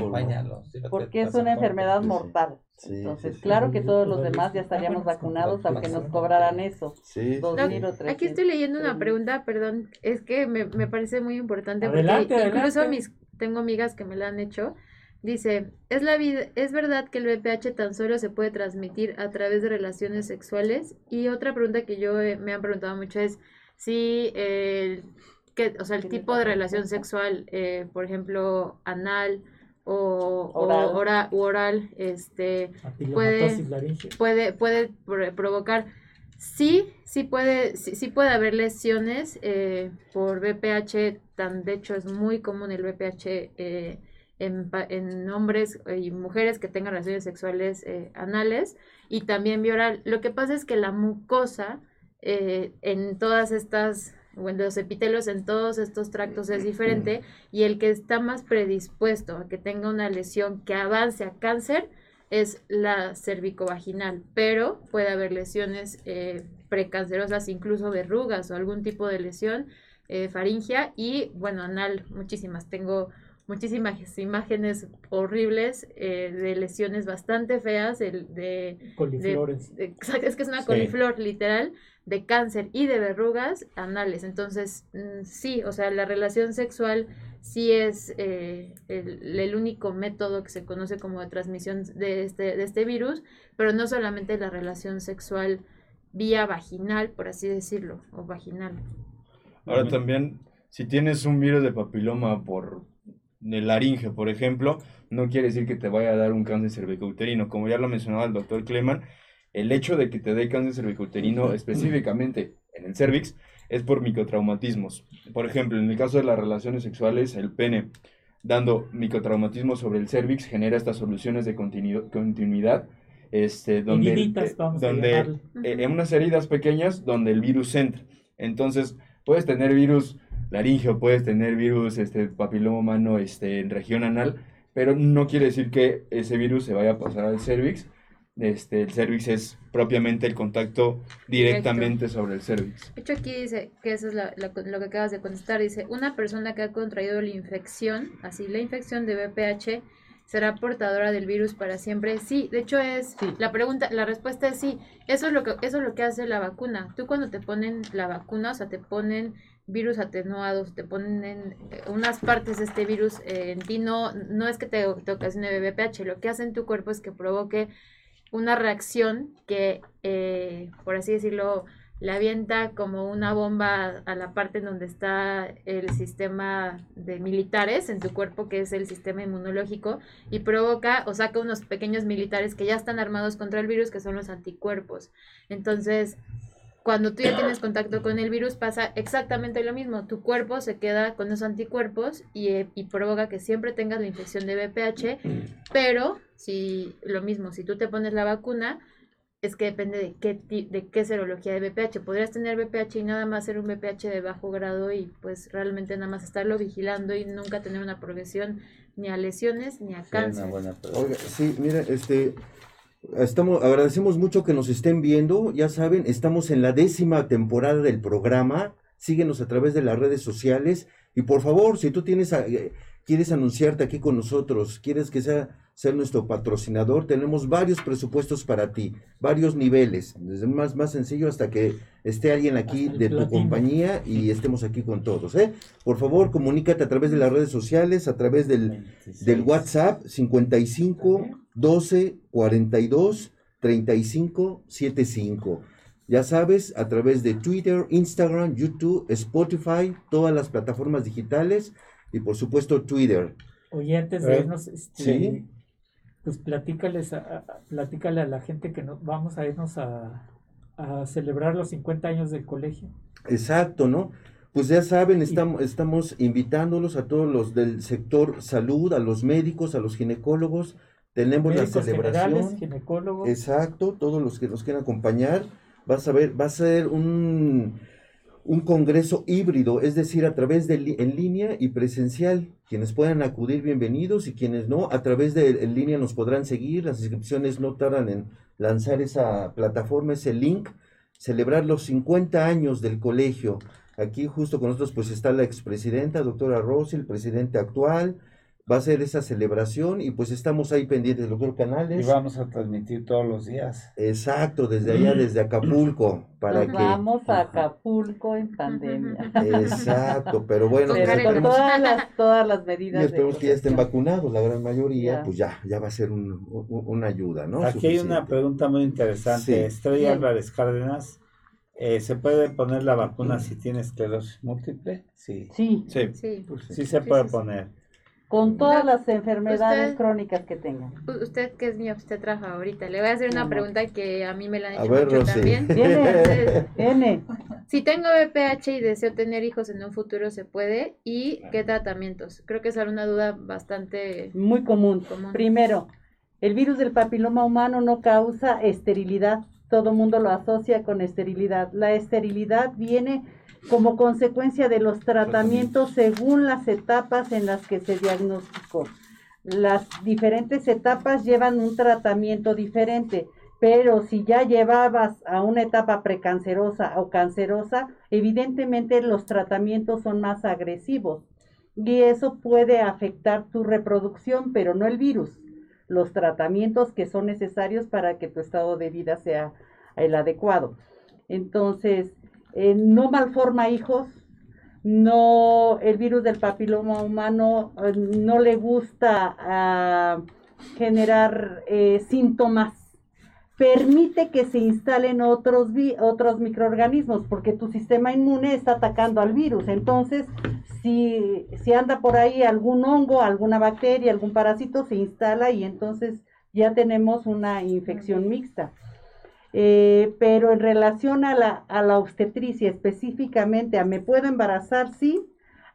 Sí. Porque es una enfermedad mortal. Sí, Entonces, claro que todos los demás ya estaríamos vacunados, aunque nos cobraran eso. Sí. Dos no, mil o tres. Aquí estoy leyendo una pregunta, perdón, es que me, me parece muy importante adelante, porque incluso adelante. mis tengo amigas que me la han hecho. Dice, ¿es, la vida, ¿es verdad que el VPH tan solo se puede transmitir a través de relaciones sexuales? Y otra pregunta que yo eh, me han preguntado mucho es, si el, que, o sea, el tipo de relación sexual, eh, por ejemplo, anal o oral, o oral, oral este, puede, puede, puede provocar, sí, sí puede, sí, sí puede haber lesiones eh, por VPH, tan, de hecho es muy común el VPH eh, en, en, hombres y mujeres que tengan relaciones sexuales anales y también vioral. Lo que pasa es que la mucosa eh, en todas estas, los epitelos en todos estos tractos es diferente y el que está más predispuesto a que tenga una lesión que avance a cáncer es la cervicovaginal, pero puede haber lesiones eh, precancerosas, incluso verrugas o algún tipo de lesión eh, faringia y bueno, anal, muchísimas. Tengo muchísimas imágenes horribles eh, de lesiones bastante feas, de, de, coliflores. de, es que es una sí. coliflor literal de cáncer y de verrugas anales. Entonces, sí, o sea, la relación sexual sí es eh, el, el, único método que se conoce como de transmisión de este, de este virus, pero no solamente la relación sexual vía vaginal, por así decirlo, o vaginal. Ahora también, si tienes un virus de papiloma por el laringe, por ejemplo, no quiere decir que te vaya a dar un cáncer cervicouterino. Como ya lo mencionaba el doctor Kleman, el hecho de que te dé cáncer cervicouterino específicamente en el cervix es por microtraumatismos. Por ejemplo, en el caso de las relaciones sexuales, el pene dando microtraumatismo sobre el cervix genera estas soluciones de continu continuidad este, donde, Heriditas, vamos donde a eh, en unas heridas pequeñas donde el virus entra. Entonces, puedes tener virus laringeo, puedes tener virus este, papiloma humano este, en región anal, pero no quiere decir que ese virus se vaya a pasar al cervix este, el cervix es propiamente el contacto directamente Directo. sobre el cervix. De hecho, aquí dice que eso es la, la, lo que acabas de contestar. Dice, una persona que ha contraído la infección, así, la infección de VPH, será portadora del virus para siempre. Sí, de hecho es sí. la pregunta, la respuesta es sí. Eso es lo que eso es lo que hace la vacuna. Tú cuando te ponen la vacuna, o sea, te ponen virus atenuados, te ponen en unas partes de este virus eh, en ti no no es que te, te ocasione VPH, lo que hace en tu cuerpo es que provoque una reacción que, eh, por así decirlo, le avienta como una bomba a la parte en donde está el sistema de militares en tu cuerpo, que es el sistema inmunológico, y provoca o saca unos pequeños militares que ya están armados contra el virus, que son los anticuerpos. Entonces, cuando tú ya tienes contacto con el virus pasa exactamente lo mismo. Tu cuerpo se queda con esos anticuerpos y, y, provoca que siempre tengas la infección de VPH, pero si lo mismo, si tú te pones la vacuna, es que depende de qué, de qué serología de VPH. Podrías tener VPH y nada más ser un VPH de bajo grado y pues realmente nada más estarlo vigilando y nunca tener una progresión ni a lesiones ni a cáncer. Sí, Oiga, sí mira, este... Estamos, agradecemos mucho que nos estén viendo. Ya saben, estamos en la décima temporada del programa. Síguenos a través de las redes sociales. Y por favor, si tú tienes a, eh, quieres anunciarte aquí con nosotros, quieres que sea ser nuestro patrocinador, tenemos varios presupuestos para ti, varios niveles, desde el más, más sencillo hasta que esté alguien aquí de tu compañía y estemos aquí con todos. ¿eh? Por favor, comunícate a través de las redes sociales, a través del, del WhatsApp 55 12 42 35 75. Ya sabes, a través de Twitter, Instagram, YouTube, Spotify, todas las plataformas digitales y por supuesto Twitter. Oye, antes de irnos, este, ¿Sí? pues platícales a, platícale a la gente que nos, vamos a irnos a, a celebrar los 50 años del colegio. Exacto, ¿no? Pues ya saben, estamos, estamos invitándolos a todos los del sector salud, a los médicos, a los ginecólogos. Tenemos la celebración. Ginecólogos. Exacto, todos los que nos quieran acompañar. Vas a ver, va a ser un, un congreso híbrido, es decir, a través de en línea y presencial. Quienes puedan acudir, bienvenidos, y quienes no, a través de en línea nos podrán seguir. Las inscripciones no tardan en lanzar esa plataforma, ese link. Celebrar los 50 años del colegio Aquí justo con nosotros pues está la expresidenta, doctora Rossi, el presidente actual. Va a ser esa celebración y pues estamos ahí pendientes, doctor Canales. Y vamos a transmitir todos los días. Exacto, desde allá, desde Acapulco. Para Nos vamos a Acapulco en pandemia. Exacto, pero bueno. Pues, todas, las, todas las medidas. Y esperemos que ya estén vacunados, la gran mayoría, pues ya, ya va a ser un, una ayuda, ¿no? Aquí hay una pregunta muy interesante. Estrella Álvarez Cárdenas eh, ¿Se puede poner la vacuna si tiene esclerosis múltiple? Sí. Sí. Sí, sí. se puede poner. Con todas las enfermedades crónicas que tengan. Usted que es mi obstetra favorita, le voy a hacer una pregunta que a mí me la han hecho mucho también. N. Si tengo BPH y deseo tener hijos en un futuro, ¿se puede? ¿Y qué tratamientos? Creo que es una duda bastante... Muy común. común. Primero, el virus del papiloma humano no causa esterilidad todo mundo lo asocia con esterilidad. La esterilidad viene como consecuencia de los tratamientos según las etapas en las que se diagnosticó. Las diferentes etapas llevan un tratamiento diferente, pero si ya llevabas a una etapa precancerosa o cancerosa, evidentemente los tratamientos son más agresivos y eso puede afectar tu reproducción, pero no el virus los tratamientos que son necesarios para que tu estado de vida sea el adecuado. Entonces, eh, no malforma hijos, no, el virus del papiloma humano eh, no le gusta ah, generar eh, síntomas permite que se instalen otros, otros microorganismos, porque tu sistema inmune está atacando al virus. Entonces, si, si anda por ahí algún hongo, alguna bacteria, algún parásito, se instala y entonces ya tenemos una infección mixta. Eh, pero en relación a la, a la obstetricia específicamente, a me puedo embarazar, sí,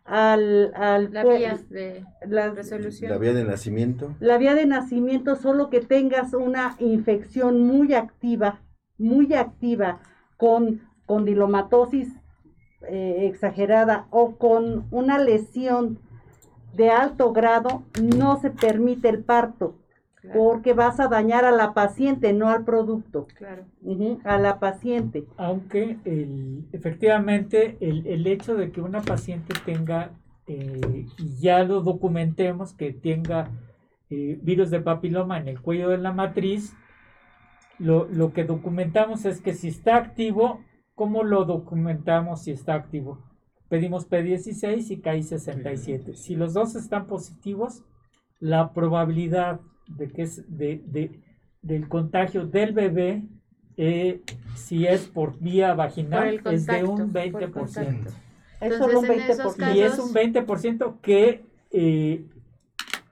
al, al la vía de la resolución. La vía de nacimiento. La vía de nacimiento, solo que tengas una infección muy activa, muy activa, con condilomatosis eh, exagerada o con una lesión de alto grado, no se permite el parto. Porque vas a dañar a la paciente, no al producto. Claro. a la paciente. Aunque el, efectivamente el, el, hecho de que una paciente tenga, eh, ya lo documentemos, que tenga eh, virus de papiloma en el cuello de la matriz, lo, lo que documentamos es que si está activo, ¿cómo lo documentamos si está activo? Pedimos P16 y KI67. Si los dos están positivos, la probabilidad de que es de, de, del contagio del bebé, eh, si es por vía vaginal, es de un 20%. Es solo un 20%. Y es un 20% que, eh,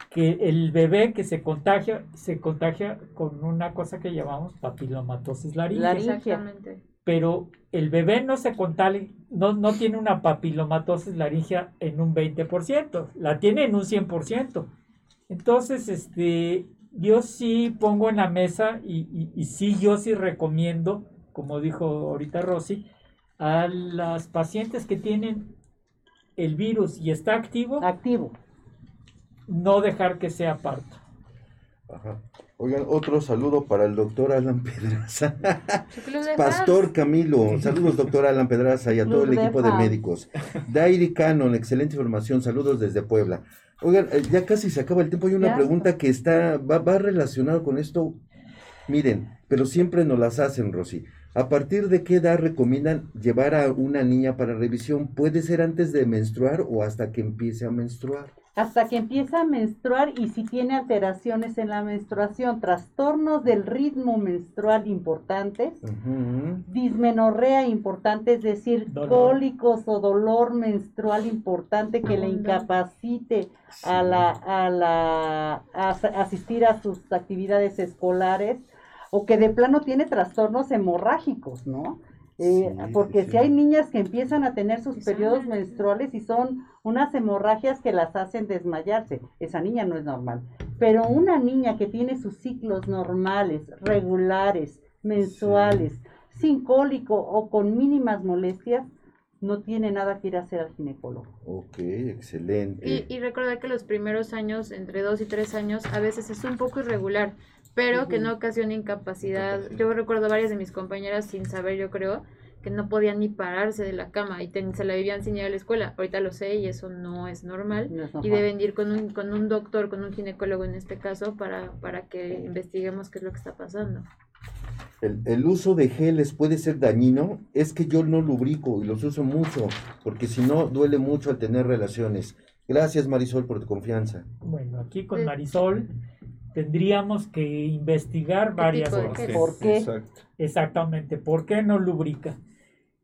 que el bebé que se contagia, se contagia con una cosa que llamamos papilomatosis laringea. Exactamente. Pero el bebé no se contagia, no, no tiene una papilomatosis laringea en un 20%, la tiene en un 100%. Entonces, este, yo sí pongo en la mesa y, y, sí, yo sí recomiendo, como dijo ahorita Rosy, a las pacientes que tienen el virus y está activo, activo, no dejar que sea parto. Ajá. Oigan, otro saludo para el doctor Alan Pedraza. Pastor Camilo, saludos doctor Alan Pedraza y a todo el equipo de médicos. Dairi Cannon, excelente información, saludos desde Puebla. Oigan, eh, ya casi se acaba el tiempo. Hay una pregunta que está, va, va relacionado con esto. Miren, pero siempre nos las hacen, Rosy. ¿A partir de qué edad recomiendan llevar a una niña para revisión? ¿Puede ser antes de menstruar o hasta que empiece a menstruar? Hasta que empieza a menstruar y si tiene alteraciones en la menstruación, trastornos del ritmo menstrual importantes, dismenorrea importante, es decir, cólicos o dolor menstrual importante que le incapacite a la, a la a asistir a sus actividades escolares o que de plano tiene trastornos hemorrágicos, ¿no? Eh, porque si hay niñas que empiezan a tener sus periodos menstruales y son unas hemorragias que las hacen desmayarse, esa niña no es normal. Pero una niña que tiene sus ciclos normales, regulares, mensuales, sin cólico o con mínimas molestias, no tiene nada que ir a hacer al ginecólogo. Ok, excelente. Y, y recordar que los primeros años, entre dos y tres años, a veces es un poco irregular pero que no ocasiona incapacidad. Yo recuerdo varias de mis compañeras sin saber, yo creo, que no podían ni pararse de la cama y se la vivían sin ir a la escuela. Ahorita lo sé y eso no es normal. Y deben ir con un, con un doctor, con un ginecólogo en este caso, para, para que investiguemos qué es lo que está pasando. El, el, uso de geles puede ser dañino. Es que yo no lubrico y los uso mucho, porque si no, duele mucho al tener relaciones. Gracias Marisol por tu confianza. Bueno, aquí con Marisol tendríamos que investigar varias cosas. ¿Por qué? Exactamente, ¿por qué no lubrica?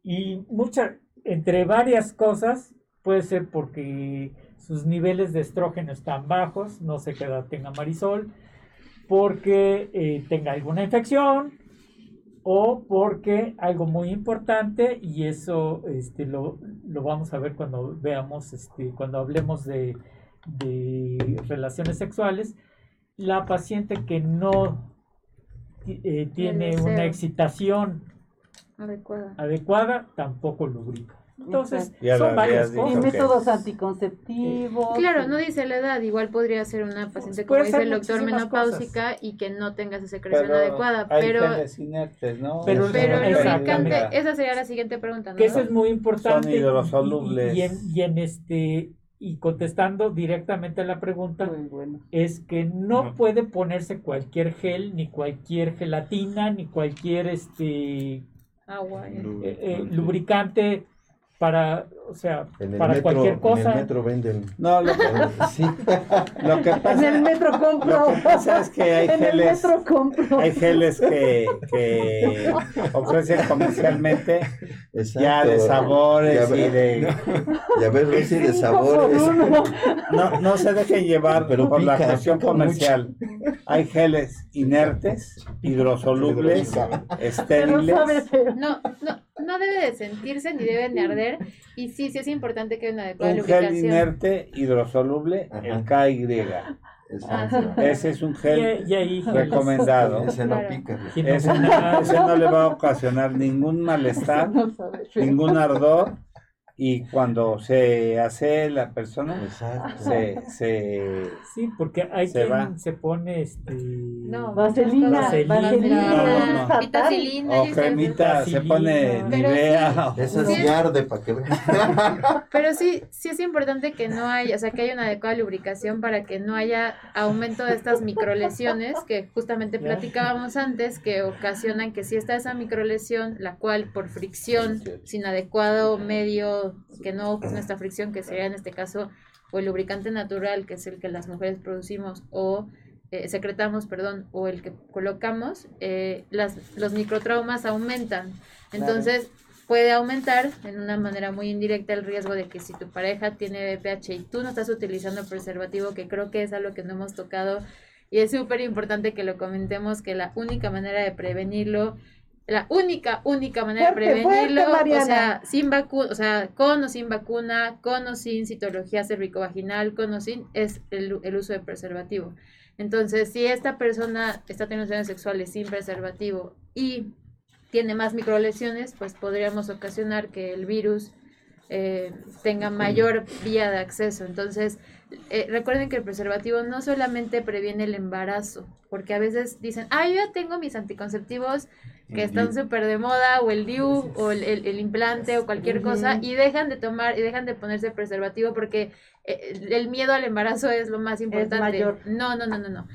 Y muchas, entre varias cosas, puede ser porque sus niveles de estrógeno están bajos, no sé qué edad tenga Marisol, porque eh, tenga alguna infección o porque algo muy importante, y eso este, lo, lo vamos a ver cuando veamos, este, cuando hablemos de, de relaciones sexuales, la paciente que no eh, tiene una excitación adecuada. tampoco lubrica. Entonces, son varias cosas. Y métodos anticonceptivos. Claro, no dice la edad. Igual podría ser una paciente, como dice el doctor, menopáusica y que no tenga esa secreción adecuada. pero, ¿no? pero, el lubricante, esa sería la siguiente pregunta. ¿no? Que eso es muy importante. Son hidrosolubles. Y, en, y en este y contestando directamente a la pregunta, es que no, puede ponerse cualquier gel, ni cualquier gelatina, ni cualquier este agua, eh, eh, lubricante para, o sea, para metro, cualquier cosa. En el metro venden. No, lo que, sí. lo que pasa, en el metro compro. Lo que pasa es que hay en geles, el metro compro. hay geles que, que ofrecen comercialmente Exacto. ya de sabores Ya y de Ya ves, de sabores. no, no se dejen llevar Pero por la cuestión comercial. Hay geles inertes, hidrosolubles, estériles. No, no, no debe de sentirse ni deben de arder. Y sí, sí es importante que haya una adecuada Un gel inerte hidrosoluble, Ajá. el KY. Exacto. Ese es un Y, gel y recomendado. Ese no pica. Ese no, ese no le va a ocasionar ningún malestar, No ningún ardor. Y cuando se hace la persona, Exacto. se, se Sí, porque hay Se quien va. se pone este No, Vaselina, Vaselina. vaselina, No, es o cremita, se pone Nivea. o- Esa Sí. sí arde para que veas. Pero sí, sí es importante que no haya, o sea, que haya una adecuada lubricación para que no haya aumento de estas microlesiones que justamente platicábamos antes, que ocasionan que si está esa microlesión, la cual por fricción, sin adecuado medio, que no con esta fricción, que sería en este caso, o el lubricante natural, que es el que las mujeres producimos, o eh, secretamos, perdón, o el que colocamos, eh, las, los microtraumas aumentan. Entonces, puede aumentar en una manera muy indirecta el riesgo de que si tu pareja tiene VPH y tú no estás utilizando preservativo, que creo que es algo que no hemos tocado y es súper importante que lo comentemos, que la única manera de prevenirlo, la única, única manera de prevenirlo, fuerte, o sea, sin vacuna, o sea, con o sin vacuna, con o sin citología cervicovaginal, con o sin, es el, el uso de preservativo. Entonces, si esta persona está teniendo relaciones sexuales sin preservativo y tiene más microlesiones, pues podríamos ocasionar que el virus eh, tenga mayor vía de acceso. Entonces, eh, recuerden que el preservativo no solamente previene el embarazo, porque a veces dicen, ah, yo ya tengo mis anticonceptivos que están súper de moda, o el DIU, o el, el- el implante, o cualquier cosa, y dejan de tomar, y dejan de ponerse preservativo porque eh, el miedo al embarazo es lo más importante. mayor. No, no, no, no, no.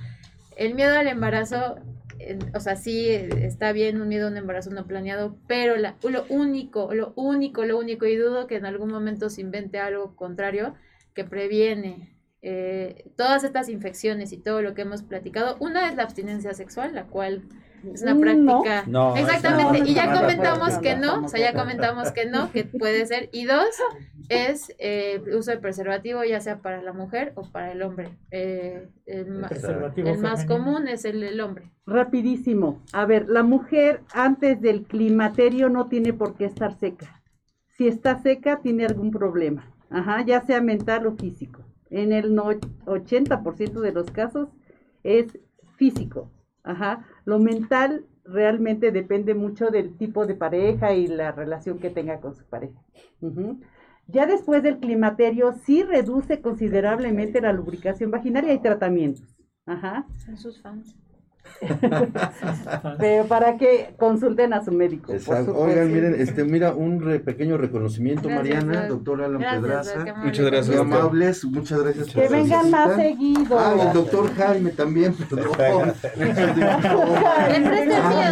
El miedo al embarazo, eh, o sea, sí eh, está bien un miedo a un embarazo no planeado, pero la, lo único, lo único, lo único, y dudo que en algún momento se invente algo contrario, que previene eh, todas estas infecciones y todo lo que hemos platicado. Una es la abstinencia sexual, la cual es una práctica. No. Exactamente. y ya comentamos que no, o sea, ya comentamos que no, que puede ser. Y dos, es el eh, uso de preservativo, ya sea para la mujer o para el hombre. Eh, el, más común es el del hombre. Rapidísimo. A ver, la mujer antes del climaterio no tiene por qué estar seca. Si está seca, tiene algún problema. Ajá, ya sea mental o físico. En el 80% de los casos es físico. Ajá. Lo mental realmente depende mucho del tipo de pareja y la relación que tenga con su pareja. Ya después del climaterio sí reduce considerablemente la lubricación vaginal y tratamientos. Ajá. Son sus fans. Pero para que consulten a su médico. Oigan, miren, este, mira, un pequeño reconocimiento, Mariana, doctor Alan Pedraza. Muchas gracias. Muy amables, muchas gracias por Que vengan más seguido. Ah, el doctor Jaime también, perdón.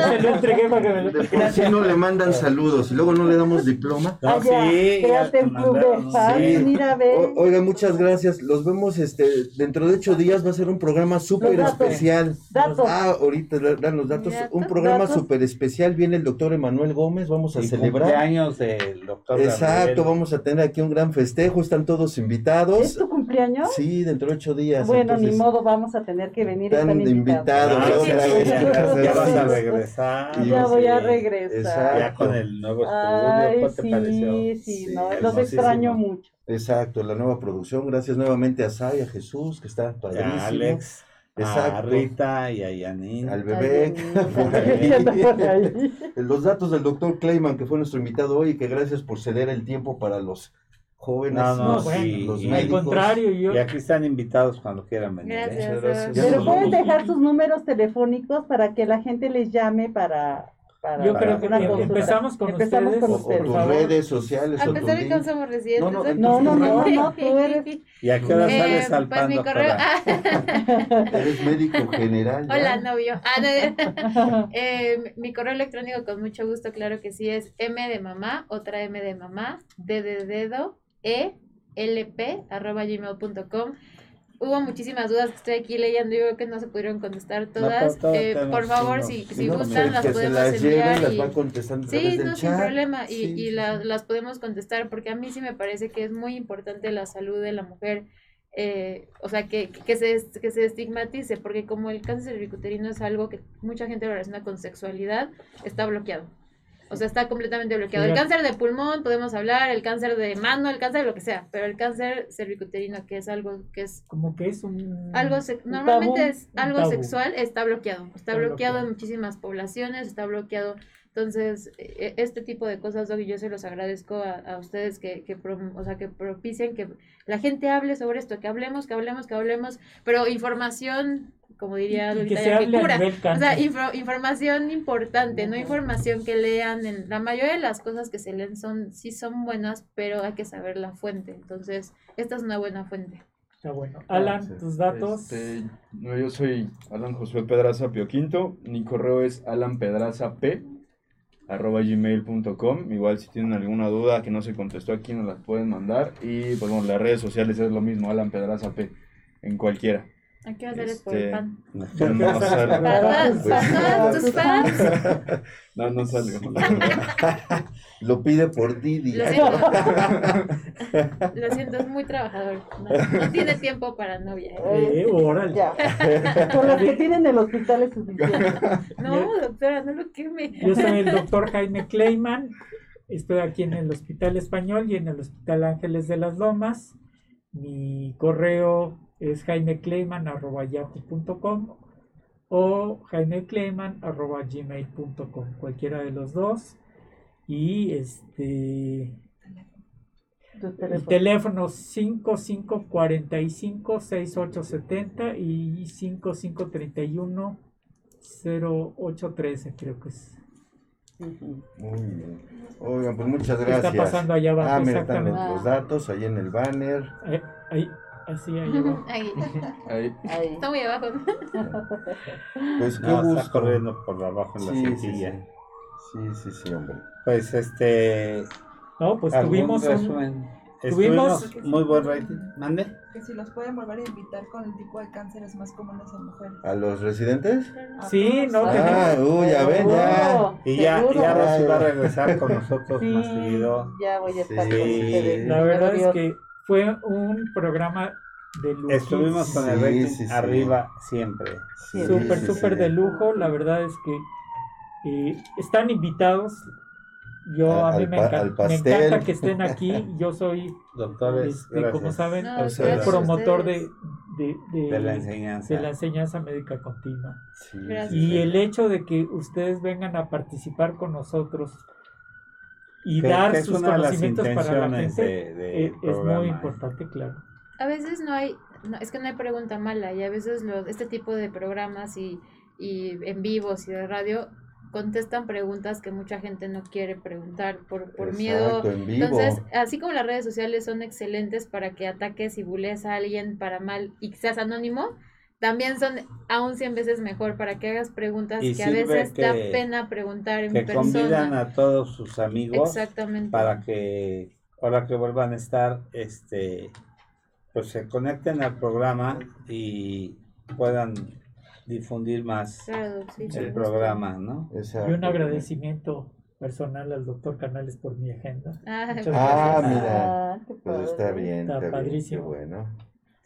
Se lo entregué para que me lo Si no le mandan saludos y luego no le damos diploma. Ah, sí. Quédate en club de fans, mira, ve. Oigan, muchas gracias. Los vemos este dentro de ocho días va a ser un programa súper especial. Datos. Ah, ahorita dan los datos. un programa súper especial. Viene el doctor Emanuel Gómez. Vamos a celebrar. cumpleaños del doctor. Exacto, vamos a tener aquí un gran festejo. Están todos invitados. ¿Es tu cumpleaños? Sí, dentro de ocho días. Bueno, ni modo, vamos a tener que venir. Están, invitados. ya, vas a regresar. Ya voy a regresar. Ya con el nuevo estudio. ¿Qué te pareció? Sí, sí, no, los extraño mucho. Exacto, la nueva producción. Gracias nuevamente a Sai, a Jesús, que está padrísimo. Alex. A Rita y a Yanin. Al bebé. los datos del doctor Clayman, que fue nuestro invitado hoy, y que gracias por ceder el tiempo para los jóvenes. No, no, los médicos. Al contrario, yo... Y aquí están invitados cuando quieran venir. ¿eh? Gracias. Pero pueden dejar sus números telefónicos para que la gente les llame para yo creo que empezamos con ustedes. Con ustedes. O, tus redes sociales. A pesar de que no somos residentes. No, no, no, no, no, tú eres. ¿Y a qué hora eh, sales al Pues mi correo. Eres médico general. Hola, novio. Ah, eh, mi correo electrónico, con mucho gusto, claro que sí, es M de mamá, otra M de mamá, D de dedo, E, LP, arroba gmail.com hubo muchísimas dudas que estoy aquí leyendo y veo que no se pudieron contestar todas. eh, por favor, si, si gustan, las podemos las enviar. Las va contestando sí, no, sin problema. Y, y las, las podemos contestar porque a mí sí me parece que es muy importante la salud de la mujer. Eh, o sea, que, que, se, que se estigmatice, porque como el cáncer cervicuterino es algo que mucha gente relaciona con sexualidad, está bloqueado. O sea, está completamente bloqueado. El cáncer de pulmón, podemos hablar, el cáncer de mano, el cáncer de lo que sea, pero el cáncer cervicuterino, que es algo que es... Como que es un... Algo normalmente es algo sexual, está bloqueado. Está, bloqueado, en muchísimas poblaciones, está bloqueado. Entonces, e, este tipo de cosas, Doggy, yo se los agradezco a, ustedes que, que, o sea, que propicien que la gente hable sobre esto, que hablemos, que hablemos, que hablemos, pero información como diría Lolita, O sea, información importante, no información que lean. En, la mayoría de las cosas que se leen son, sí son buenas, pero hay que saber la fuente. Entonces, esta es una buena fuente. Está bueno. Alan, tus datos. Este, yo soy Alan Josué Pedraza Pio Quinto. Mi correo es alanpedrazap arroba gmail.com igual si tienen alguna duda que no se contestó aquí nos la pueden mandar y pues bueno las redes sociales es lo mismo Alan Pedraza P en cualquiera ¿A qué hacer es por el pan? No, no salgo. tus fans. No, no salgo. Lo pide por Didi. Lo siento. Lo siento, es muy trabajador. No, tiene tiempo para novia. Eh, órale. Ya. Con los que tienen el hospital es suficiente. No, doctora, no lo queme. Yo soy el doctor Jaime Kleiman. Estoy aquí en el Hospital Español y en el Hospital Ángeles de las Lomas. Mi correo es jaimeclayman.yahoo.com o jaimeclayman.gmail.com, cualquiera de los dos. Y este el teléfono 5545 6870 y 5531 0813 creo que es. Muy bien. Oigan, pues muchas gracias. está pasando allá abajo? Ah, mira, están los datos ahí en el banner. Eh, ahí, Así, ahí abajo. Ahí. ahí. Está muy abajo. Pues qué no, gusto. Está corriendo por abajo en la sencilla. Sí, sí, sí, hombre. Pues este. No, pues tuvimos un, Tuvimos muy buen rating. ¿Mande? que si los pueden volver a invitar con el tipo de cánceres más comunes en mujeres. ¿A los residentes? Sí, no. Ah, uy, ya ven, ya. Y ya, ya Rosy va a regresar con nosotros Sí, más seguido. ya voy a estar Sí. con ustedes. La verdad es que fue un programa de lujo. Estuvimos con el rating sí, sí. arriba siempre. Súper, sí, súper sí. de lujo. La verdad es que eh, están invitados. Yo Al- a mí me, pa- me encanta que estén aquí. Yo soy, Doctores, este, como saben, No, a promotor de, de, de- de la enseñanza. de la enseñanza médica continua. Y el hecho de que ustedes vengan a participar con nosotros y Que- dar que sus conocimientos para la gente de- eh, es muy importante, claro. A veces no hay, no, es que no hay pregunta mala y a veces los, este tipo de programas y, y en vivos y de radio contestan preguntas que mucha gente no quiere preguntar por, por miedo. Exacto, en vivo. Entonces, así como las redes sociales son excelentes para que ataques y bulees a alguien para mal y que seas anónimo, también son aún 100 veces mejor para que hagas preguntas Y que a veces da pena preguntar en Que convidan persona. a todos sus amigos Exactamente. para que ahora que vuelvan a estar, este, pues se conecten al programa y puedan difundir más Claro, sí, el sí. programa, ¿no? Exacto. Y un agradecimiento personal al doctor Canales por mi agenda. Ah, Ah, mira. Ah, Pues está bien, Está está, bien. Qué padrísimo. bueno.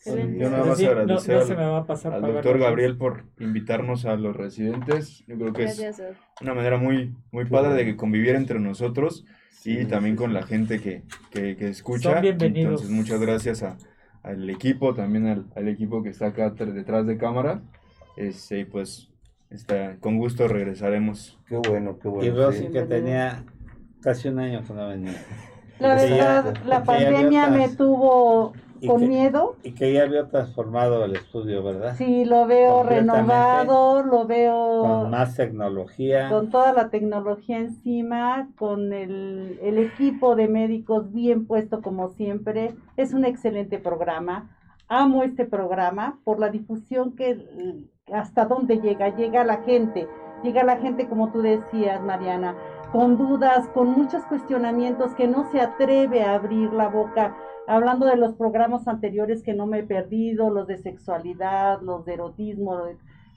Yo nada más sí, agradecer no al- se me va a pasar al pagar doctor Gabriel por invitarnos a los residentes. Yo creo que es Gracias. Una manera muy, muy padre de que convivir entre nosotros y también con la gente que, que, que escucha. Son bienvenidos. Entonces, muchas gracias a- al equipo, también al, al equipo que está acá tr- detrás de cámara. Este, y pues está, con gusto regresaremos. Qué bueno, qué bueno. Y Rosy sí. que tenía casi un año que no venía. La ya- verdad, la pandemia me tuvo con que- miedo. Y que ya había transformado el estudio, ¿verdad? Sí, lo veo renovado, lo veo Con más tecnología. con toda la tecnología encima, con el, el equipo de médicos bien puesto como siempre. Es un excelente programa. Amo este programa por la difusión que hasta dónde llega, llega a la gente, llega a la gente como tú decías, Mariana, con dudas, con muchos cuestionamientos que no se atreve a abrir la boca. Hablando de los programas anteriores que no me he perdido, los de sexualidad, los de erotismo,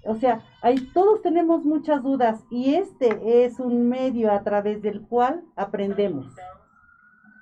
o sea, ahí todos tenemos muchas dudas y este es un medio a través del cual aprendemos.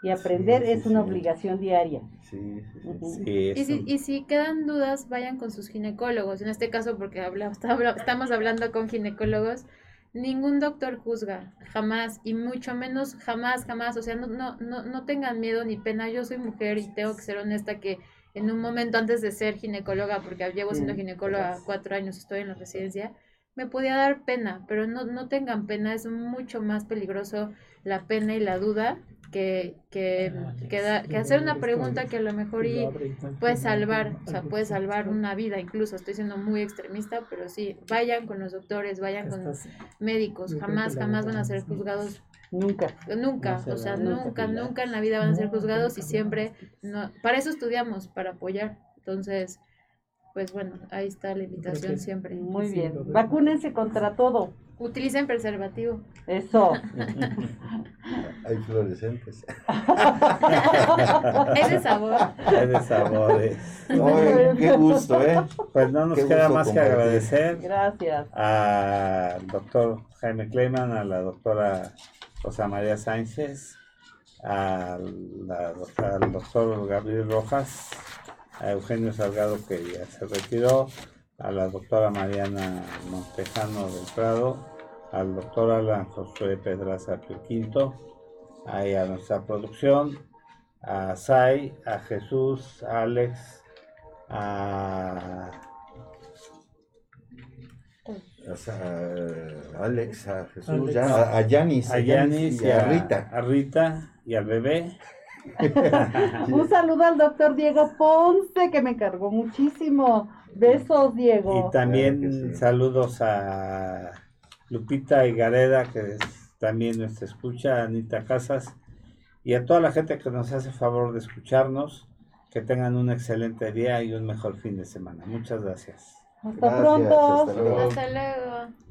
Y aprender Sí, sí, es una sí. obligación diaria. Sí, sí, sí. Ujú. Sí, Y si, y si quedan dudas, vayan con sus ginecólogos. En este caso, porque habla- está- habla- estamos hablando con ginecólogos, ningún doctor juzga, jamás, y mucho menos jamás, jamás. O sea, no, no, no, no tengan miedo ni pena. Yo soy mujer y tengo que ser honesta que en un momento antes de ser ginecóloga, porque llevo siendo Mm, ginecóloga cuatro años, estoy en la residencia, me podía dar pena, pero no, no tengan pena, es mucho más peligroso la pena y la duda que, que, que, da- que hacer una pregunta que a lo mejor y puede salvar, o sea, puede salvar una vida incluso, estoy siendo muy extremista, pero sí, vayan con los doctores, vayan con médicos, Yo creo jamás, jamás van a ser juzgados, Nunca. nunca, o sea, nunca, nunca en la vida van a ser juzgados y siempre, no, para eso estudiamos, para apoyar, entonces, pues bueno, ahí está la invitación siempre. Muy bien. Vacúnense contra todo. Utilicen preservativo. Eso. Hay fluorescentes. Es de sabor. es de sabores. Ay, qué gusto, ¿eh? Pues no nos Qué queda más que agradecer Gracias. al doctor Jaime Kleiman, a la doctora Rosa María Sánchez, la al doctor Gabriel Rojas, a Eugenio Salgado que ya se retiró, a la doctora Mariana Montejano del Prado, al doctor Alan Josué Pedraza Quinto, ahí a nuestra producción, a Sai, a Jesús, a Alex, a a Alex, a Jesús, Alex. ya, a, a Yanis, a Yanis y a Rita. a Rita y al bebé. Un saludo al doctor Diego Ponce, que me encargó muchísimo. Besos, Diego. Y también Claro que sí. saludos a Lupita Higareda, que es también nuestra escucha, Anita Casas, y a toda la gente que nos hace favor de escucharnos. Que tengan un excelente día y un mejor fin de semana. Muchas gracias. Hasta Gracias, pronto. hasta luego. Hasta luego.